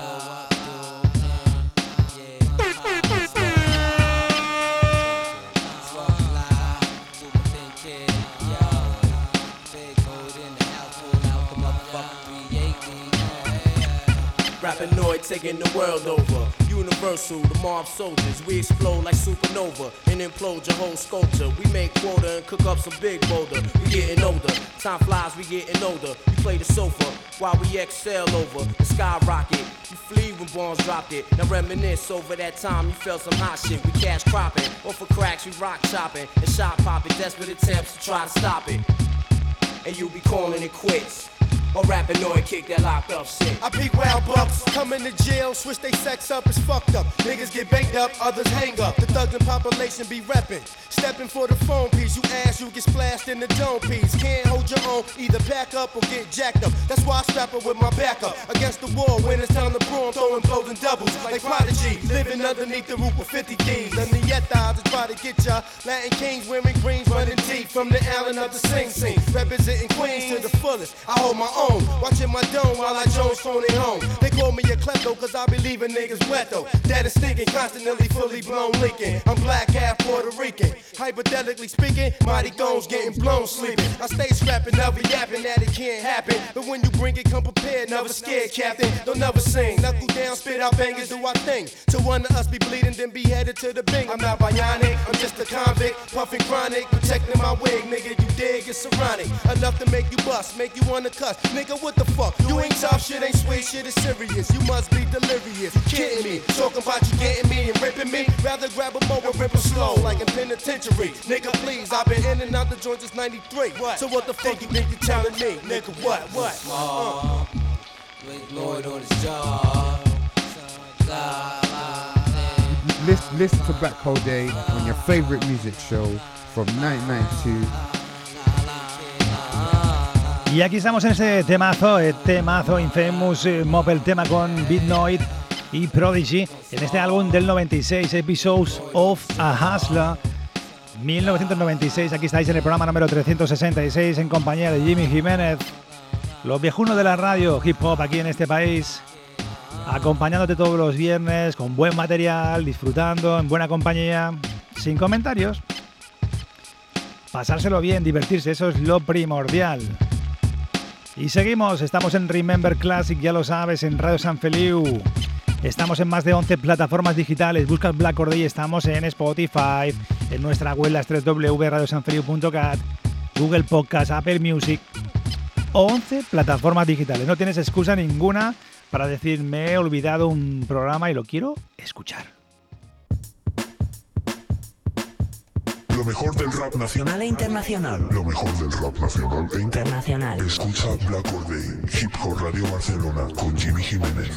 Rapping noise taking the world over. Universal, the mob soldiers. We explode like supernova and implode your whole sculpture. We make quota and cook up some big boulder. We getting older. Time flies, we getting older. We play the sofa while we excel over the skyrocket. You flee when bombs dropped it. Now reminisce over that time you felt some hot shit. We cash cropping. Or for cracks, we rock chopping. And shot popping. Desperate attempts to try to stop it. And you be calling it quits. Or rapping Noid kick that locked up shit. I peek wild bucks, Coming to jail, switch they sex up, it's fucked up. Niggas get banged up, others hang up. The thugs and population be reppin'. Steppin' for the phone piece, you ass, you get splashed in the dome piece. Can't hold your own, either back up or get jacked up. That's why I strap it with my backup. Against the wall, when it's time to brawl, I'm doubles. Like Prodigy, living underneath the roof with 50 thieves. And the yet to try to get ya. Latin kings wearing greens, running deep from the Allen of the Sing Sing. Representing Queens to the fullest. I hold my own, watching my dome while I Jones phone it home. They call me a klepto, cause I be leaving niggas wet though. That is stinking, constantly fully blown leaking. I'm black, half Puerto Rican. Hypothetically speaking, mighty goons getting blown sleeping. I stay scrapping, never yapping that it can't happen. But when you bring it, come prepared, never scared, Captain. Don't never sing. Knuckle down, spit out bangers, do I think? To one of us be bleeding, then be headed to the bing. I'm not bionic, I'm just a convict, puffing chronic, protecting my wig, nigga. You dig? It's ironic. Enough to make you bust, make you wanna cuss. Nigga, what the fuck? You ain't tough, shit ain't sweet, shit is serious. You must be delirious. Kidding me, talking about you getting me and ripping me. Rather grab a mower, rip it slow, like in penitentiary. Nigga, please, I've been in and out the joint since 93. So what the fuck you think you telling me? Nigga, what, what? Uh. With Lloyd on his job. La, la, Listen, listen to Black Hole Day on your favorite music show from 1992. Y aquí estamos en ese temazo, el temazo Infamous eh, Mop, el tema con Bitnoid y Prodigy, en este álbum del 96, Episodes of a Hustler. 1996, aquí estáis en el programa número 366 en compañía de Jimmy Jiménez, los viejunos de la radio hip hop aquí en este país, acompañándote todos los viernes con buen material, disfrutando en buena compañía, sin comentarios. Pasárselo bien, divertirse, eso es lo primordial. Y seguimos, estamos en Remember Classic, ya lo sabes, en Radio San Feliu. Estamos en más de 11 plataformas digitales. Buscas Black Corday, estamos en Spotify, en nuestra web las www.radiosanfeliu.cat, Google Podcast, Apple Music. 11 plataformas digitales. No tienes excusa ninguna para decir me he olvidado un programa y lo quiero escuchar. Lo mejor del rap nacional e internacional. Lo mejor del rap nacional e Internacional. Escucha Black Day, Hip Hop Radio Barcelona con Jimmy Jiménez.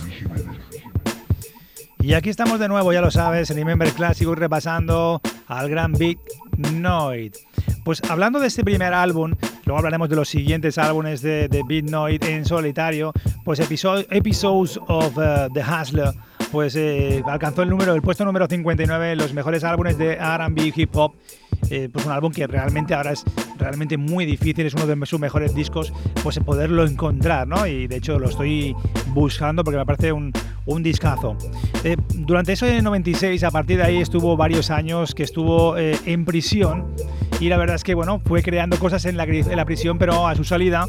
Y aquí estamos de nuevo, ya lo sabes, en Remember Classic, hoy repasando al gran Big Noid. Pues hablando de este primer álbum, luego hablaremos de los siguientes álbumes de, de Big Noid en solitario, pues episo- Episodes of uh, The Hustler, pues eh, alcanzó el número, el puesto número 59 en los mejores álbumes de R&B hip hop. Eh, pues un álbum que realmente ahora es realmente muy difícil, es uno de sus mejores discos, pues poderlo encontrar, ¿no? Y de hecho lo estoy buscando porque me parece un, un discazo. Eh, durante ese 96, a partir de ahí estuvo varios años que estuvo eh, en prisión y la verdad es que, bueno, fue creando cosas en la, prisión, pero a su salida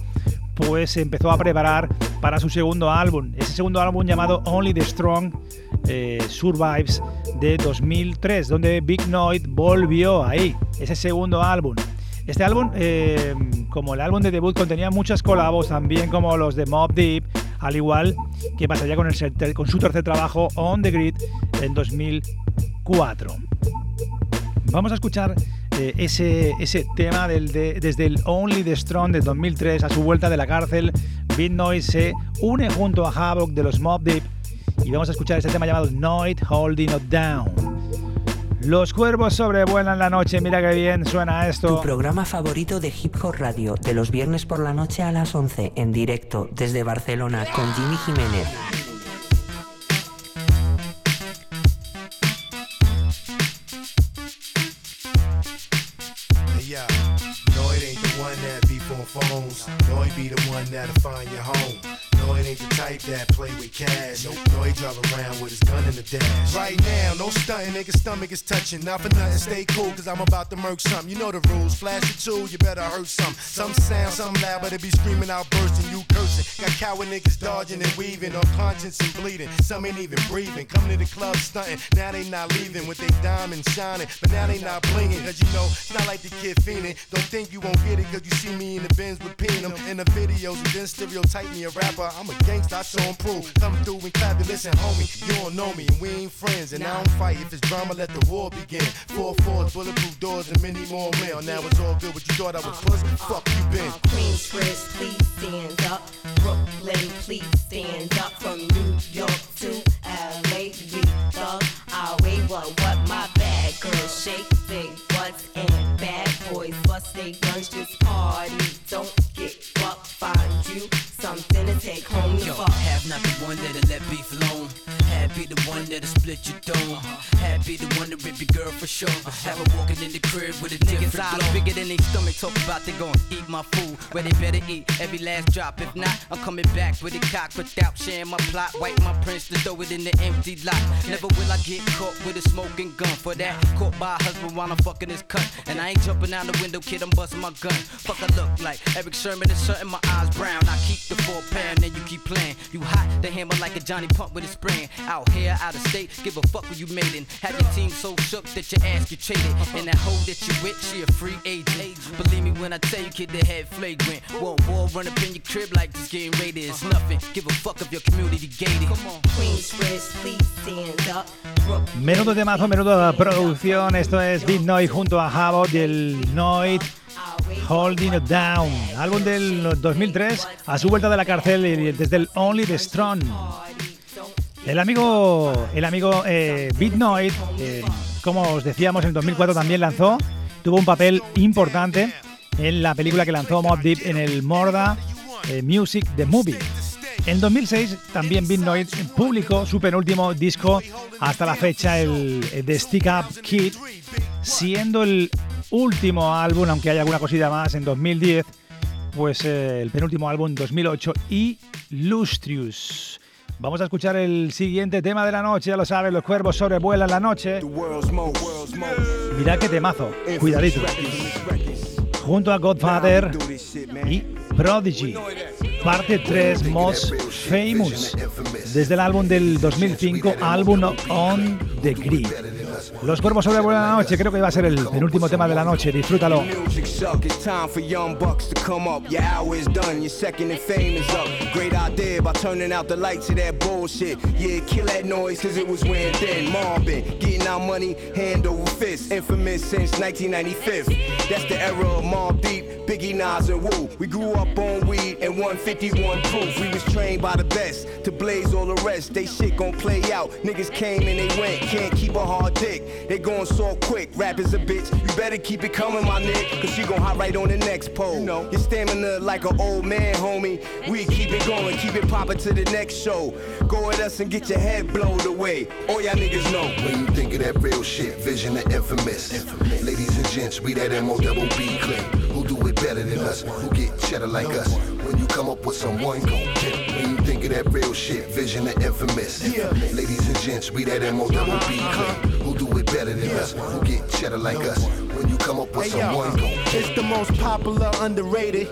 pues empezó a preparar para su segundo álbum. Ese segundo álbum llamado Only the Strong eh, Survives de 2003, donde Big Noid volvió ahí, ese segundo álbum. Este álbum, eh, como el álbum de debut, contenía muchas colabos también como los de Mob Deep, al igual que pasaría con, con su tercer trabajo On the Grid en 2004. Vamos a escuchar eh, ese, tema desde el Only the Strong de 2003 a su vuelta de la cárcel. Big Noise se une junto a Havoc de los Mob Deep y vamos a escuchar este tema llamado Noid Holding It Down. Los cuervos sobrevuelan la noche, mira qué bien suena esto. Tu programa favorito de Hip Hop Radio, de los viernes por la noche a las 11, en directo desde Barcelona con Jimmy Jiménez. Hey, yo, no, it ain't the one that be on phones. No, it be the one that'll find your home. No, it ain't the type that play with cash. Nope, no, he drive around with his gun in the dash. Right now, no stunting, nigga, stomach is touching. Not for nothing, stay cool, cause I'm about to murk something. You know the rules, flash a tool, you better hurt some. Some sound, some loud, but it be screaming out, bursting, you cursing. Got coward niggas dodging and weaving, on conscience and bleeding. Some ain't even breathing. Coming to the club stunting, now they not leaving with they diamond shining. But now they not blinging, cause you know, it's not like the kid fiending. Don't think you won't get it, cause you see me in the bins with Peenum in the videos and then stereotype me a rapper. I'm a gangster, I show and prove. Come through and clap and listen, homie. You don't know me, and we ain't friends. And I don't fight. If it's drama, let the war begin. Four fours, bulletproof doors, and many more mail. Now it's all good. What you thought I was puss? Fuck you been. Uh, Queens, Chris, please stand up. Brooklyn, please stand up. From New York to LA, we thug our way. What, what, my bad girls shake big butts and bad boys bust they guns. Just party, don't get something to take home to Yo, fuck. Have not be one that'll let be alone be the one that'll split your dome. Happy the one to rip your girl for sure. Have her walking in the crib with a Niggas eyes glow. bigger than they stomach talk about they gon' eat my food. Where they better eat every last drop. If not, I'm coming back with a cock without sharing my plot. Wipe my prints to throw it in the empty lot. Never will I get caught with a smoking gun. For that, caught by a husband while I'm fucking his cunt. And I ain't jumping out the window, kid, I'm busting my gun. Fuck, I look like Eric Sherman is shutting my eyes brown. I keep the four pound, and you keep playing. You hot, the hammer like a Johnny Pump with a spraying. Out here, out of state, give a fuck who you made in. Had your team so shook that your ass get traded. And that hoe that you with, she a free agent. Believe me when I tell you, kid, the head flagrant. Won't war run up in your crib like this game rated. It's nothing. Give a fuck if your community gated. Come on. Queensbridge, please stand up. Menudo temazo, menudo producción. Esto es Big Noise junto a Havoc del Noid Holding It Down. Álbum del 2003 a su vuelta de la cárcel y desde el Only the Strong. El amigo, el amigo eh, Beat Noid, eh, como os decíamos, en 2004 también lanzó, tuvo un papel importante en la película que lanzó Mob Deep en el Morda eh, Music The Movie. En 2006 también Beat Noid publicó su penúltimo disco hasta la fecha, el, The Stick Up Kid, siendo el último álbum, aunque hay alguna cosita más, en 2010, pues eh, el penúltimo álbum en 2008, Illustrious. Vamos a escuchar el siguiente tema de la noche, ya lo sabes, los cuervos sobrevuelan la noche. Mirad qué temazo, cuidadito. Junto a Godfather y Prodigy, parte 3 Most Famous, desde el álbum del 2005, álbum On the Grid. Los cuervos sobrevuelan la noche, creo que va a ser el penúltimo tema de la noche, disfrútalo. Music suck, it's time for young bucks to come up. Your hour is done, your second in fame is up. Great idea by turning out the lights of that bullshit. Yeah, kill that noise cause it was when then. Marvin, getting our money hand over fist. Infamous since 1995. That's the era of Mob Deep, Biggie, Nas, and Woo. We grew up on weed and 151 proof. We was trained by the best to blaze all the rest. They shit gon' play out. Niggas came and they went, can't keep a hard dick. They going so quick, rap is a bitch. You better keep it coming, my nigga, cause she gon' hop right on the next pole. You know, your stamina like an old man, homie. We keep it going, keep it poppin' to the next show. Go with us and get your head blown away. All y'all niggas know. When you think of that real shit, vision of infamous. Ladies and gents, we that M O double B click. Who do it better than us? Who get cheddar like us? When you come up with someone, gon' kill. When you think of that real shit, vision of infamous. Yeah. Ladies and gents, we that M O double B click. Who do it better than us? Who get cheddar like us? When you come up with Hey, someone, it's the most popular, underrated.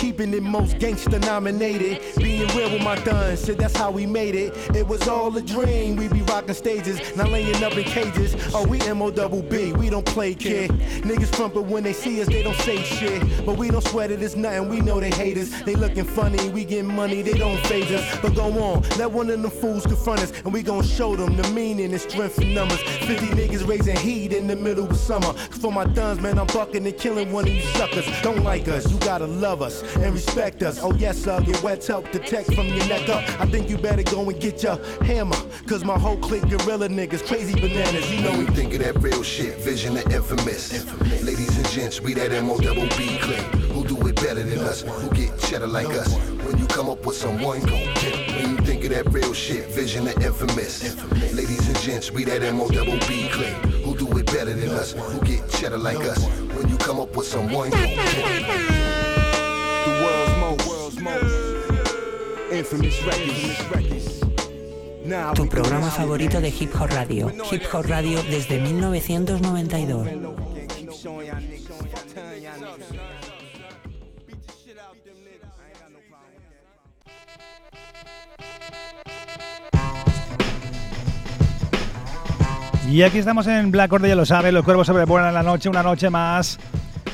Keeping it most gangster nominated. Being real with my duns, shit, that's how we made it. It was all a dream. We be rocking stages, not laying up in cages. Oh, we MO double B, we don't play kid. Niggas front, but when they see us, they don't say shit. But we don't sweat it, it's nothing. We know they hate us. They looking funny, we get money, they don't phase us. But go on, let one of them fools confront us, and we gon' show them the meaning and strength in numbers. 50 niggas raising heat in the middle of summer. For my duns, man, I'm bucking and killing one of you suckers. Don't like us, you gotta love us and respect us. Oh, yes, sir, get wet help the text from your neck up. I think you better go and get your hammer. Cause my whole clique gorilla niggas, crazy bananas, you know you think of that real shit, vision of infamous. Ladies and gents, we that M O double B click. Who do it better than us? Who get cheddar like us? When you come up with someone, gon' kill. When you think of that real shit, vision of infamous. infamous. Ladies and gents, we that M O double B click. Who do it better than us? Who get cheddar like us? When you come up with someone, gon' kill. The Tu programa favorito de Hip Hop Radio. Hip Hop Radio desde 1992. Keep showing y'all niggas, telling y'all niggas. Beat the shit out them niggas. I ain't got no problem with that. Y aquí estamos en Black Order, ya lo sabe, los cuervos sobrevuelan la noche, una noche más.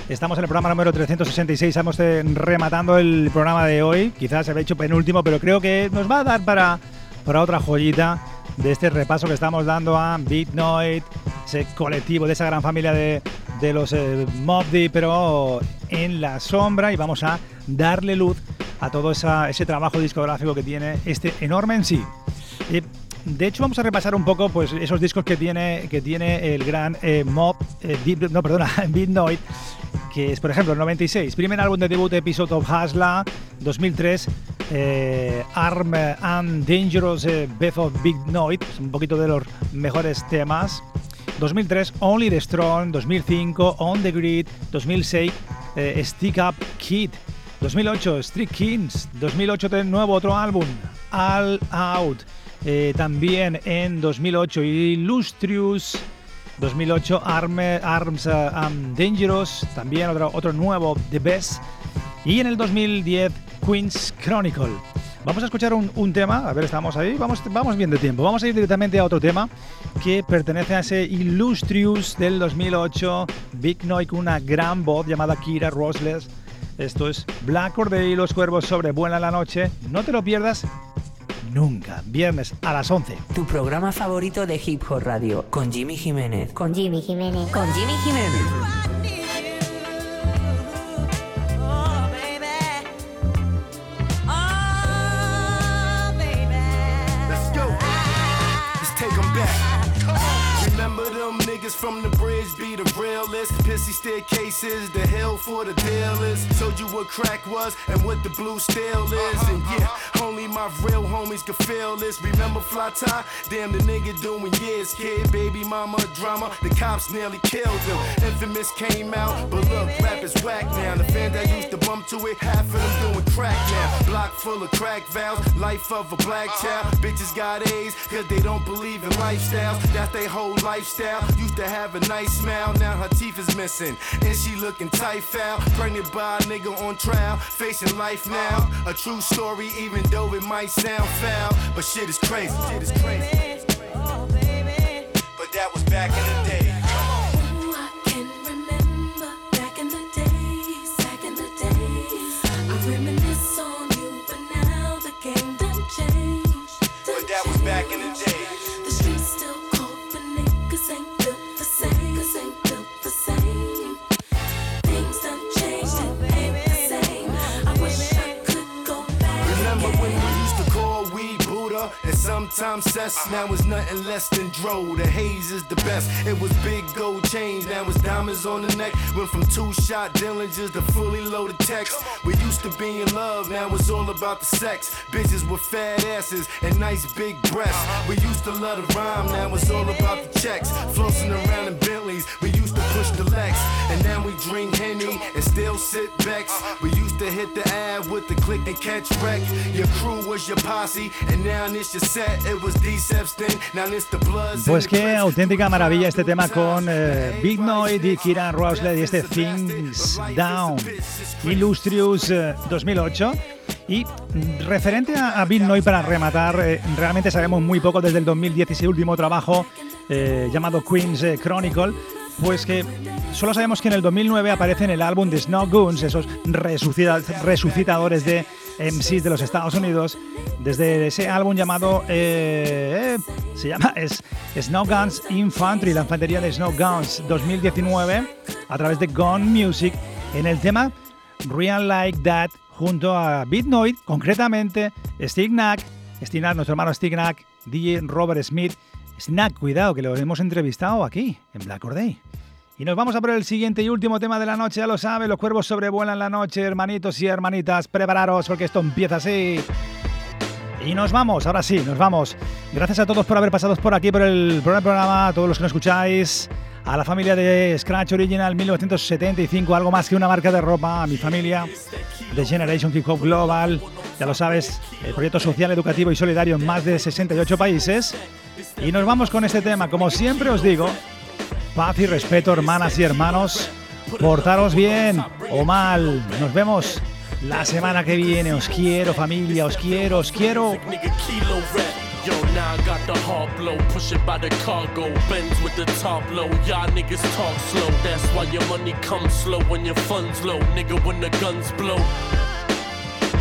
Estamos en el programa número 366, estamos rematando el programa de hoy. Quizás se había hecho penúltimo, pero creo que nos va a dar para, para otra joyita de este repaso que estamos dando a Beat Noid, ese colectivo de esa gran familia de, de los eh, Mob Deep, pero en la sombra y vamos a darle luz a todo ese trabajo discográfico que tiene este enorme en sí. Eh, de hecho, vamos a repasar un poco pues, esos discos que tiene, que tiene el gran eh, Mob, eh, no, perdona, Noid, que es, por ejemplo, el 96, primer álbum de debut, Episode of Hasla, 2003, eh, Arm and Dangerous Beth of Big Noise, un poquito de los mejores temas. 2003 Only the Strong, 2005 On the Grid, 2006 eh, Stick Up Kid, 2008 Street Kings, 2008 de nuevo otro álbum All Out, eh, también en 2008 Illustrious, 2008 Arms uh, and Dangerous, también otro, nuevo The Best y en el 2010 Queen's Chronicle. Vamos a escuchar un, un, tema, a ver, estamos ahí, vamos, vamos bien de tiempo. Vamos a ir directamente a otro tema que pertenece a ese Illustrious del 2008, Big Noy con una gran voz llamada Kira Rosles. Esto es Black Corday y los cuervos sobre Buena la noche. No te lo pierdas nunca. Viernes a las 11. Tu programa favorito de Hip Hop Radio con Jimmy Jiménez. Con Jimmy Jiménez. Con Jimmy Jiménez. niggas from the bridge be the realest. Pissy staircases, the hell for the dealers. Told you what crack was and what the blue steel is. Uh-huh, and yeah, uh-huh. only my real homies can feel this. Remember fly tie? Damn, the nigga doing years, kid. Baby mama drama, the cops nearly killed him. Infamous came out, but look, rap is whack now. The fan that used to bump to it, half of them doing crack now. Block full of crack valves, life of a black uh-huh. child. Bitches got A's, cause they don't believe in lifestyles. That's their whole lifestyle. Used to have a nice smile, now her teeth is missing. And she looking tight foul. Pregnant by a nigga on trial, facing life now. A true story, even though it might sound foul. But shit is crazy, shit is crazy. But that was back in the sometimes cess? Now it's nothing less than dro. The haze is the best. It was big gold chains, now it's diamonds on the neck. Went from two shot Dillingers to fully loaded text. We used to be in love, now it's all about the sex. Bitches with fat asses and nice big breasts. We used to love the rhyme, now it's all about the checks. Flossing around in Bentleys, we used to push the Lex. And now we drink Henny and still sit Bex. We used to hit the ad with the click and catch wreck. Your crew was your posse, and now it's your set. It was D-Sep's thing, now it's the Bloods. Pues qué auténtica maravilla este tema con eh, Big Noid y Kieran Rosley y este Things Down. Illustrious eh, 2008. Y mm, referente a, a Big Noid para rematar, eh, realmente sabemos muy poco desde el 2010 y ese último trabajo eh, llamado Queen's eh, Chronicle. Pues que solo sabemos que en el 2009 aparece en el álbum de Snow Goons, esos resucita- resucitadores de MCs de los Estados Unidos, desde ese álbum llamado, eh, eh, se llama es Snow Guns Infantry, la infantería de Snow Guns 2019, a través de Gone Music, en el tema Real Like That, junto a Bitnoid, concretamente Stig Knack, nuestro hermano Stig Knack, DJ Robert Smith, Snack, cuidado, que lo hemos entrevistado aquí, en Black or Day. Y nos vamos a por el siguiente y último tema de la noche, ya lo sabe, los cuervos sobrevuelan la noche, hermanitos y hermanitas, prepararos porque esto empieza así. Y nos vamos, ahora sí, nos vamos. Gracias a todos por haber pasado por aquí, por el primer programa, a todos los que nos escucháis, a la familia de Scratch Original 1975, algo más que una marca de ropa, a mi familia de Generation Hip Hop Global, ya lo sabes, el proyecto social, educativo y solidario en más de 68 países. Y nos vamos con este tema, como siempre os digo, paz y respeto, hermanas y hermanos, portaros bien o mal. Nos vemos la semana que viene. Os quiero, familia, os quiero, os quiero. Yo, now I got the hard blow, push it by the cargo, Benz with the top low. Y'all niggas talk slow, that's why your money comes slow when your funds low. Nigga, when the guns blow.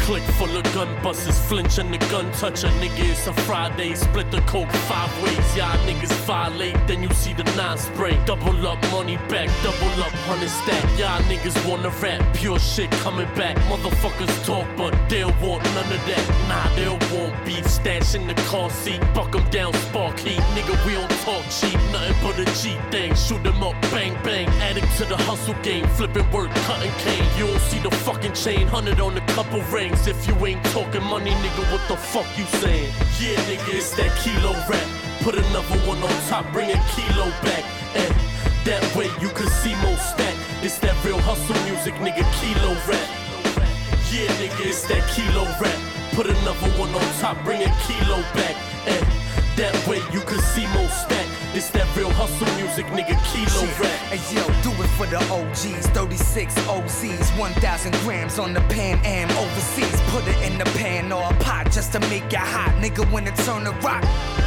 Click full of gun busters, flinch and the gun touch a nigga. It's a Friday, split the coke five ways. Y'all niggas violate, then you see the nine spray. Double up, money back, double up, hundred stack. Y'all niggas wanna rap, pure shit coming back. Motherfuckers talk, but they'll want none of that. Nah, they'll want beef, stash in the car seat, buck 'em down, spark heat. Nigga, we don't talk cheap, nothing but a G thing. Shoot 'em up, bang bang. Addict to the hustle game, flipping work, cutting cane. You don't see the fucking chain, hundred on a couple rings. If you ain't talking money, nigga, what the fuck you saying? Yeah, nigga, it's that kilo rap. Put another one on top, bring a kilo back. And that way you can see more stack. It's that real hustle music, nigga, kilo rap. Yeah, nigga, it's that kilo rap. Put another one on top, bring a kilo back. And that way you can see more stack. It's that real hustle music, nigga, kilo rap. Hey yo, do it for the OGs, 36 OZs, 1,000 grams on the Pan Am overseas. Put it in the pan or a pot just to make it hot. Nigga, when it turn to rock,